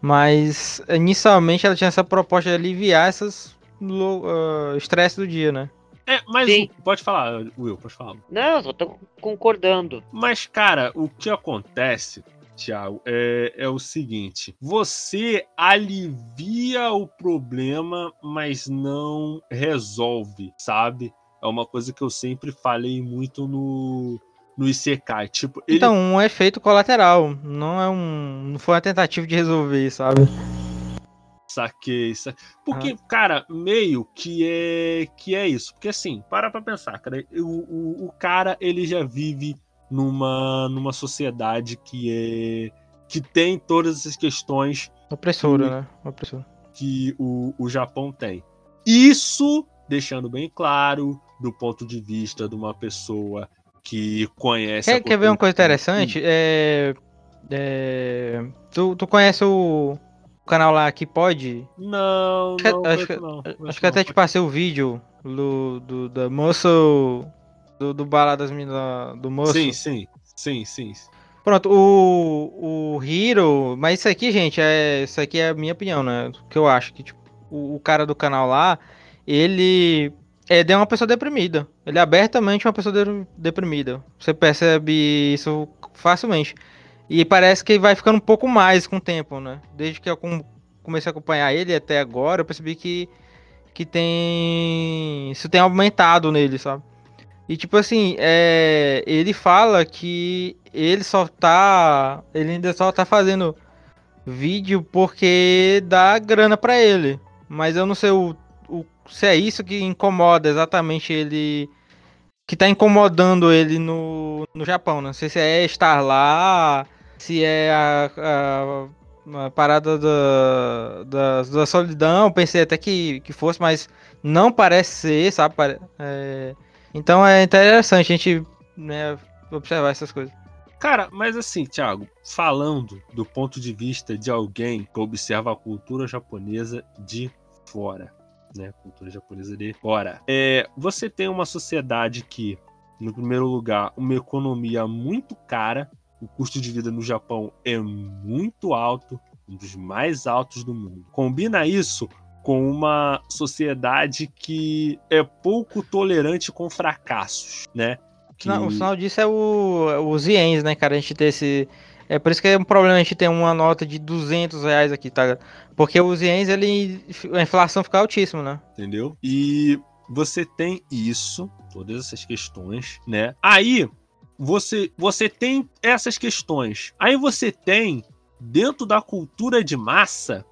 Mas inicialmente ela tinha essa proposta de aliviar essas ah, estresse do dia, né? É, mas Sim. pode falar, Will, pode falar. Não, eu só tô concordando. Mas, cara, o que acontece, Thiago, é, é o seguinte: você alivia o problema, mas não resolve, sabe? É uma coisa que eu sempre falei muito no, no Isekai. Tipo, ele Então, um efeito colateral. Não é um. Não foi uma tentativa de resolver, sabe? Saquei, sa- Porque, cara, meio que é que é isso. Porque assim, para pra pensar, cara. O, o, o cara, ele já vive numa, numa sociedade que é. que tem todas essas questões Opressora, né? Opressora. que o, o Japão tem. Isso, deixando bem claro, do ponto de vista de uma pessoa que conhece. Quer, quer ver uma coisa interessante? É, é, tu, tu conhece o canal lá que pode? Não, Acho que- não, acho que- não, Acho que até não. te passei o vídeo do, do da moço. Do, do baladas mina- do moço. Sim, sim, sim, sim. Pronto, o, o Hiro. Mas isso aqui, gente, é. Isso aqui é a minha opinião, né? O que eu acho que, tipo, o, o cara do canal lá, ele. É de uma pessoa deprimida. Ele é abertamente uma pessoa de- deprimida. Você percebe isso facilmente. E parece que vai ficando um pouco mais com o tempo, né? Desde que eu com- comecei a acompanhar ele até agora, eu percebi que, que tem. Isso tem aumentado nele, sabe? E tipo assim, é, ele fala que ele só tá. Ele ainda só tá fazendo vídeo porque dá grana pra ele. Mas eu não sei o, o- se é isso que incomoda exatamente ele que tá incomodando ele no, no Japão. Não sei se é estar lá, se é a, a, a parada da, da, da, solidão. Pensei até que, que fosse, mas não parece ser, sabe? É, então é interessante a gente né, observar essas coisas. Cara, mas assim, Thiago, falando do ponto de vista de alguém que observa a cultura japonesa de fora, né? Cultura japonesa de fora. É, você tem uma sociedade que, no primeiro lugar, uma economia muito cara, o custo de vida no Japão é muito alto, um dos mais altos do mundo. Combina isso com uma sociedade que é pouco tolerante com fracassos, né? Que... Não, o sinal disso é o, os ienes, né, cara? A gente ter esse. É por isso que é um problema a gente ter uma nota de 200 reais aqui, tá? Porque os ienes, ele, a inflação fica altíssima, né? Entendeu? E você tem isso, todas essas questões, né? Aí você, você tem essas questões. Aí você tem, dentro da cultura de massa,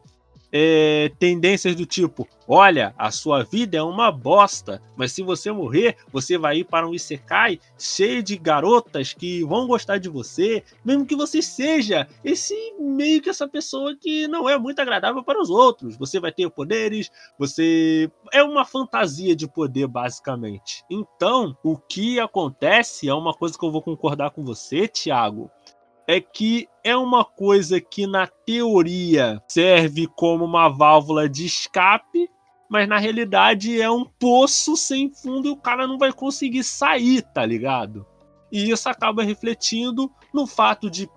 é, tendências do tipo: olha, a sua vida é uma bosta, mas se você morrer, você vai ir para um Isekai cheio de garotas que vão gostar de você, mesmo que você seja esse meio que essa pessoa que não é muito agradável para os outros. Você vai ter poderes, você. É uma fantasia de poder, basicamente. Então, o que acontece é uma coisa que eu vou concordar com você, Thiago é que é uma coisa que na teoria serve como uma válvula de escape, mas na realidade é um poço sem fundo e o cara não vai conseguir sair, tá ligado? E isso acaba refletindo no fato de,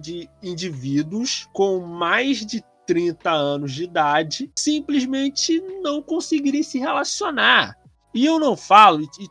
de indivíduos com mais de 30 anos de idade simplesmente não conseguirem se relacionar. E eu não falo, e, e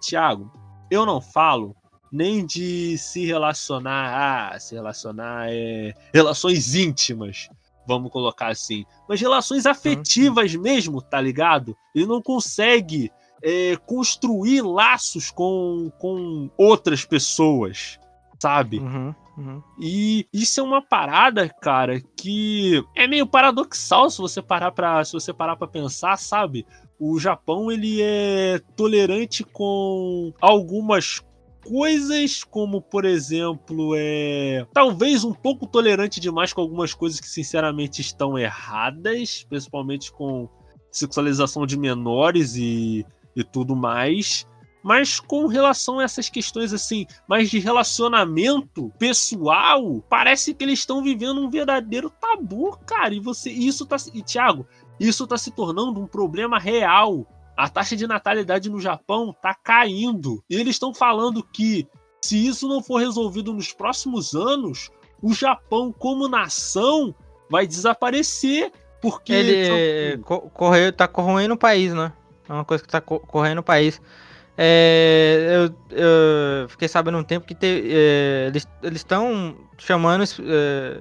eu não falo nem de se relacionar, ah, se relacionar é relações íntimas, vamos colocar assim, mas relações afetivas uhum. mesmo, tá ligado? Ele não consegue é, construir laços com, com outras pessoas, sabe? Uhum, uhum. E isso é uma parada, cara, que é meio paradoxal se você parar para se você parar para pensar, sabe? O Japão ele é tolerante com algumas coisas como, por exemplo, é talvez um pouco tolerante demais com algumas coisas que sinceramente estão erradas, principalmente com sexualização de menores e, e tudo mais. Mas com relação a essas questões assim, mais de relacionamento pessoal, parece que eles estão vivendo um verdadeiro tabu, cara. E você, isso tá, e Thiago, isso tá se tornando um problema real a taxa de natalidade no Japão está caindo. E eles estão falando que se isso não for resolvido nos próximos anos, o Japão como nação vai desaparecer. Porque ele correu, tá corroendo o país, né? É uma coisa que tá correndo o país. É, eu, eu, fiquei sabendo um tempo que te, é, eles estão chamando é,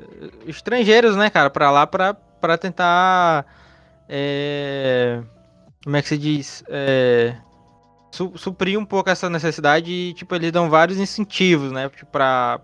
estrangeiros, né, cara, para lá para tentar é, como é que se diz? É, su suprir um pouco essa necessidade e, tipo, eles dão vários incentivos, né? Tipo, pra,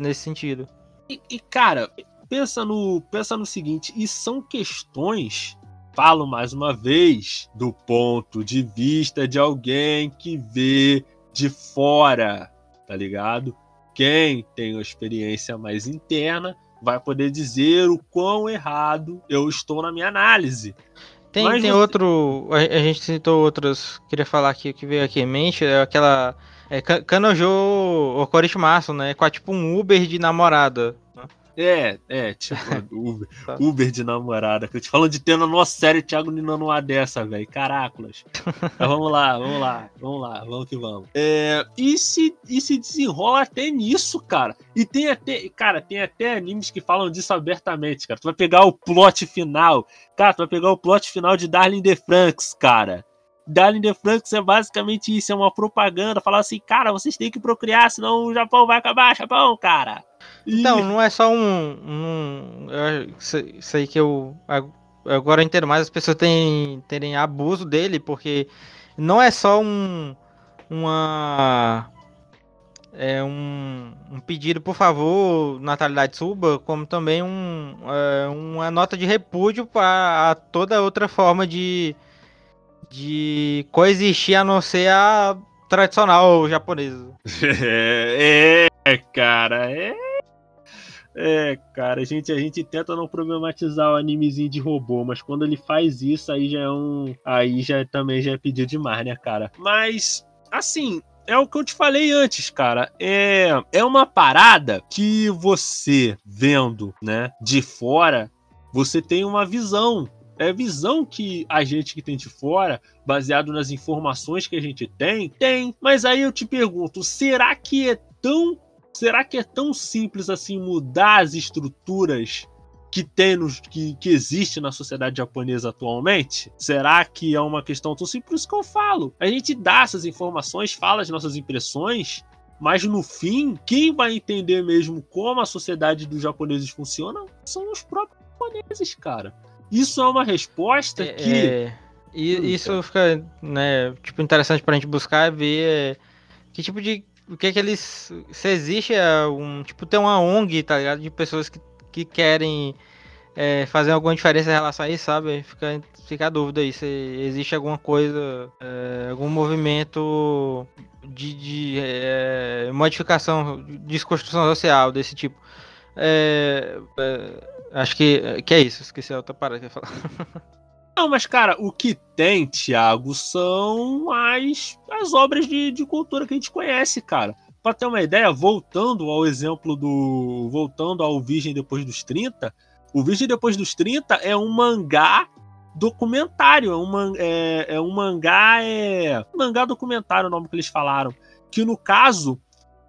nesse sentido. E, e, cara, pensa no, pensa no seguinte, e são questões, falo mais uma vez, do ponto de vista de alguém que vê de fora, tá ligado? Quem tem uma experiência mais interna vai poder dizer o quão errado eu estou na minha análise. Tem, tem você... outro. A, a, gente citou outros. Queria falar aqui o que veio aqui em mente. É aquela. É, Kanojo Okorishimasu, né? Com tipo um Uber de namorada. É, é, tipo, *laughs* Uber, tá. Uber de namorada. Eu te falando de ter na nossa série Thiago Nino numa dessa, velho. Caracolas. Mas vamos lá, vamos lá, vamos lá, vamos que vamos. É, e, se, e se desenrola até nisso, cara. E tem até, cara, tem até animes que falam disso abertamente, cara. Tu vai pegar o plot final. Cara, tu vai pegar o plot final de Darling the Franks, cara. Darling the Franks é basicamente isso, é uma propaganda. Falar assim, cara, vocês têm que procriar, senão o Japão vai acabar, Japão, cara. Então, não é só um. um isso aí que eu. Agora eu entendo mais, as pessoas têm, terem abuso dele, porque não é só um. Uma. É um, um pedido, por favor, natalidade suba, como também um, é, uma nota de repúdio para toda outra forma de, de coexistir a não ser a tradicional japonês. *laughs* É, é, cara, é. É, cara, a gente, a gente tenta não problematizar o animezinho de robô, mas quando ele faz isso, aí já é um. Aí já também já é pedido demais, né, cara? Mas, assim, é o que eu te falei antes, cara. É, é uma parada que você vendo, né, de fora, você tem uma visão. É visão que a gente que tem de fora, baseado nas informações que a gente tem, tem. Mas aí eu te pergunto, será que é tão será que é tão simples assim mudar as estruturas que tem nos, que, que existe na sociedade japonesa atualmente? Será que é uma questão tão simples? Que eu falo. A gente dá essas informações, fala as nossas impressões, mas no fim, quem vai entender mesmo como a sociedade dos japoneses funciona são os próprios japoneses, cara. Isso é uma resposta É, que. é, e isso fica, né, tipo, interessante pra gente buscar ver é, que tipo de. O que é que eles. Se existe é, um. Tipo, tem uma ONG, tá ligado? De pessoas que, que querem é, fazer alguma diferença em relação a isso, sabe? Fica, fica a dúvida aí se existe alguma coisa, é, algum movimento de, de é, modificação, desconstrução social desse tipo. É, é, acho que, que é isso, esqueci a outra parada que eu ia falar. *laughs* Não, mas, cara, o que tem, Thiago, são as, as obras de, de cultura que a gente conhece, cara. Pra ter uma ideia, voltando ao exemplo do. Voltando ao Virgem Depois dos 30, o Virgem Depois dos 30 é um mangá documentário. É um, man- é, é um mangá. É. Mangá documentário, o nome que eles falaram. Que no caso,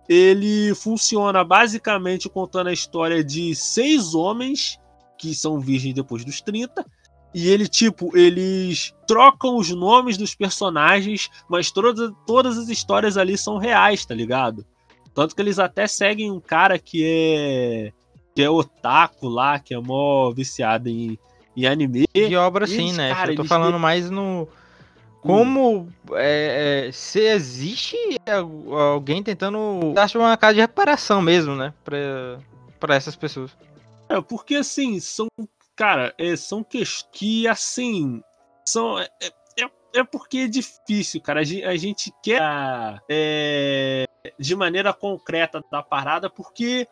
ele funciona basicamente contando a história de seis homens que são virgens depois dos 30. E ele, tipo, eles trocam os nomes dos personagens, mas todas, todas as histórias ali são reais, tá ligado? Tanto que eles até seguem um cara que é. que é otaku lá, que é mó viciado em, em anime. De obra, sim, Eles, né? cara, eu tô falando mais no. Como é, é, se existe al- alguém tentando. Acho uma casa de reparação mesmo, né? Pra, essas pessoas. É, porque assim, são. Cara, é, são questões que, assim. São. É, é, é porque é difícil, cara. A gente, a gente quer. é, de maneira concreta da parada, porque.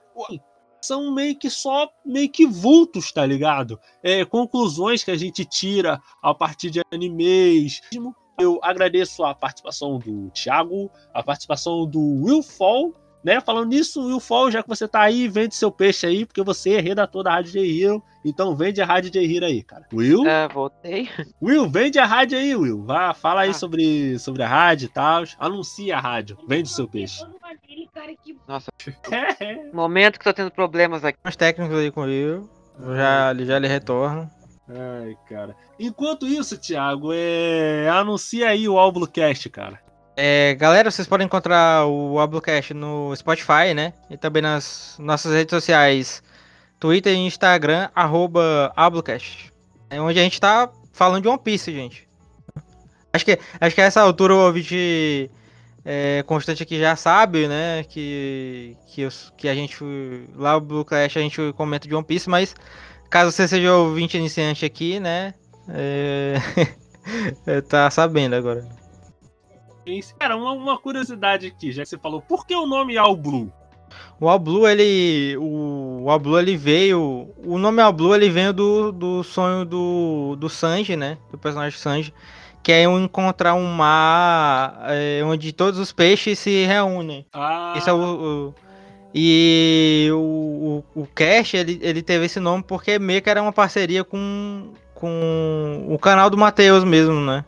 São meio que só meio que vultos, tá ligado? É, conclusões que a gente tira a partir de animes. Eu agradeço a participação do Thiago, a participação do Will Fall, né? Falando nisso, Will Fall, já que você tá aí, vende seu peixe aí, porque você é redator da Rádio J Hero. Então vende a Rádio J Hero aí, cara. Will? É, voltei. Will, vende a rádio aí, Will. Vá, fala aí Ah. sobre, sobre a rádio e tal. Anuncia a rádio. Vende o seu peixe. Nossa, *laughs* momento que tô tendo problemas aqui. Uns técnicos aí com o Will. Já, já lhe retorno. Ai, cara. Enquanto isso, Thiago, é... anuncia aí o Alblucast, cara. É, galera, vocês podem encontrar o Ablocast no Spotify, né? E também nas nossas redes sociais, Twitter e Instagram, arroba Ablocast. É onde a gente tá falando de One Piece, gente. Acho que, acho que a essa altura o ouvinte é, constante aqui já sabe, né? Que, que, eu- que a gente, lá no Ablocast a gente comenta de One Piece, mas caso você seja ouvinte iniciante aqui, né? É, *laughs* é, tá sabendo agora. Cara, uma, uma curiosidade aqui, já que você falou, por que o nome All Blue? O All Blue, ele. O All Blue, ele veio. O nome All Blue, ele veio do, do sonho do, do Sanji, né? Do personagem Sanji. Que é um encontrar um mar é, onde todos os peixes se reúnem. Ah, Esse é o. o- e o, o, o Cash, ele, ele teve esse nome porque meio que era uma parceria com, com o canal do Matheus mesmo, né?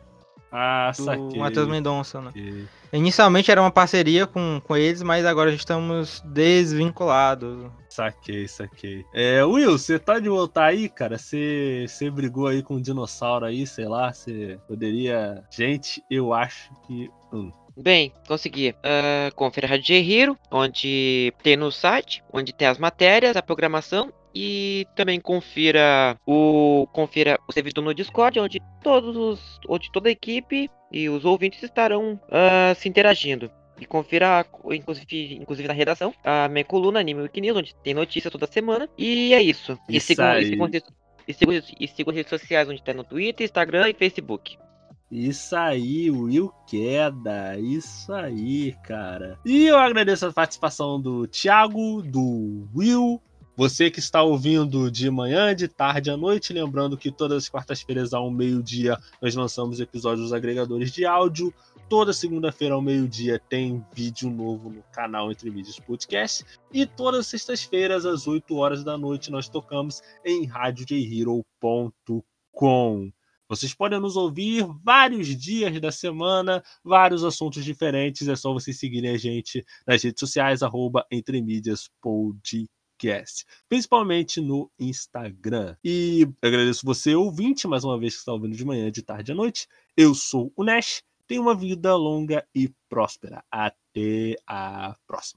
ah saquei. Matheus Mendonça, né? saquei. Inicialmente era uma parceria com, com eles, mas agora estamos desvinculados. Saquei, saquei. É, Will, você tá de voltar aí, cara? Você, você brigou aí com um dinossauro aí, sei lá, você poderia... Gente, eu acho que... Hum. Bem, consegui. Ah, confira a Rádio Hero, onde tem no site, onde tem as matérias, a programação e também confira o confira o servidor no Discord, onde todos os, onde toda a equipe e os ouvintes estarão ah, se interagindo. E confira, inclusive, inclusive na redação, a minha coluna Anime Week News, onde tem notícia toda semana. E é isso. E Isso sigam, e sigam, as redes- e sigam, e sigam as redes sociais, onde tem no Twitter, Instagram e Facebook. Isso aí, Will Queda. Isso aí, cara. E eu agradeço a participação do Thiago, do Will, você que está ouvindo de manhã, de tarde à noite, lembrando que todas as quartas-feiras ao meio-dia nós lançamos episódios agregadores de áudio. Toda segunda-feira ao meio-dia tem vídeo novo no canal Entre Mídias Podcast. E todas as sextas-feiras às 8 horas da noite nós tocamos em radiojhero.com. Vocês podem nos ouvir vários dias da semana, vários assuntos diferentes. É só vocês seguirem a gente nas redes sociais, arroba Entre Mídias Podcast principalmente no Instagram. E agradeço você, ouvinte, mais uma vez que está ouvindo de manhã, de tarde à noite. Eu sou o Nash, tenha uma vida longa e próspera. Até a próxima.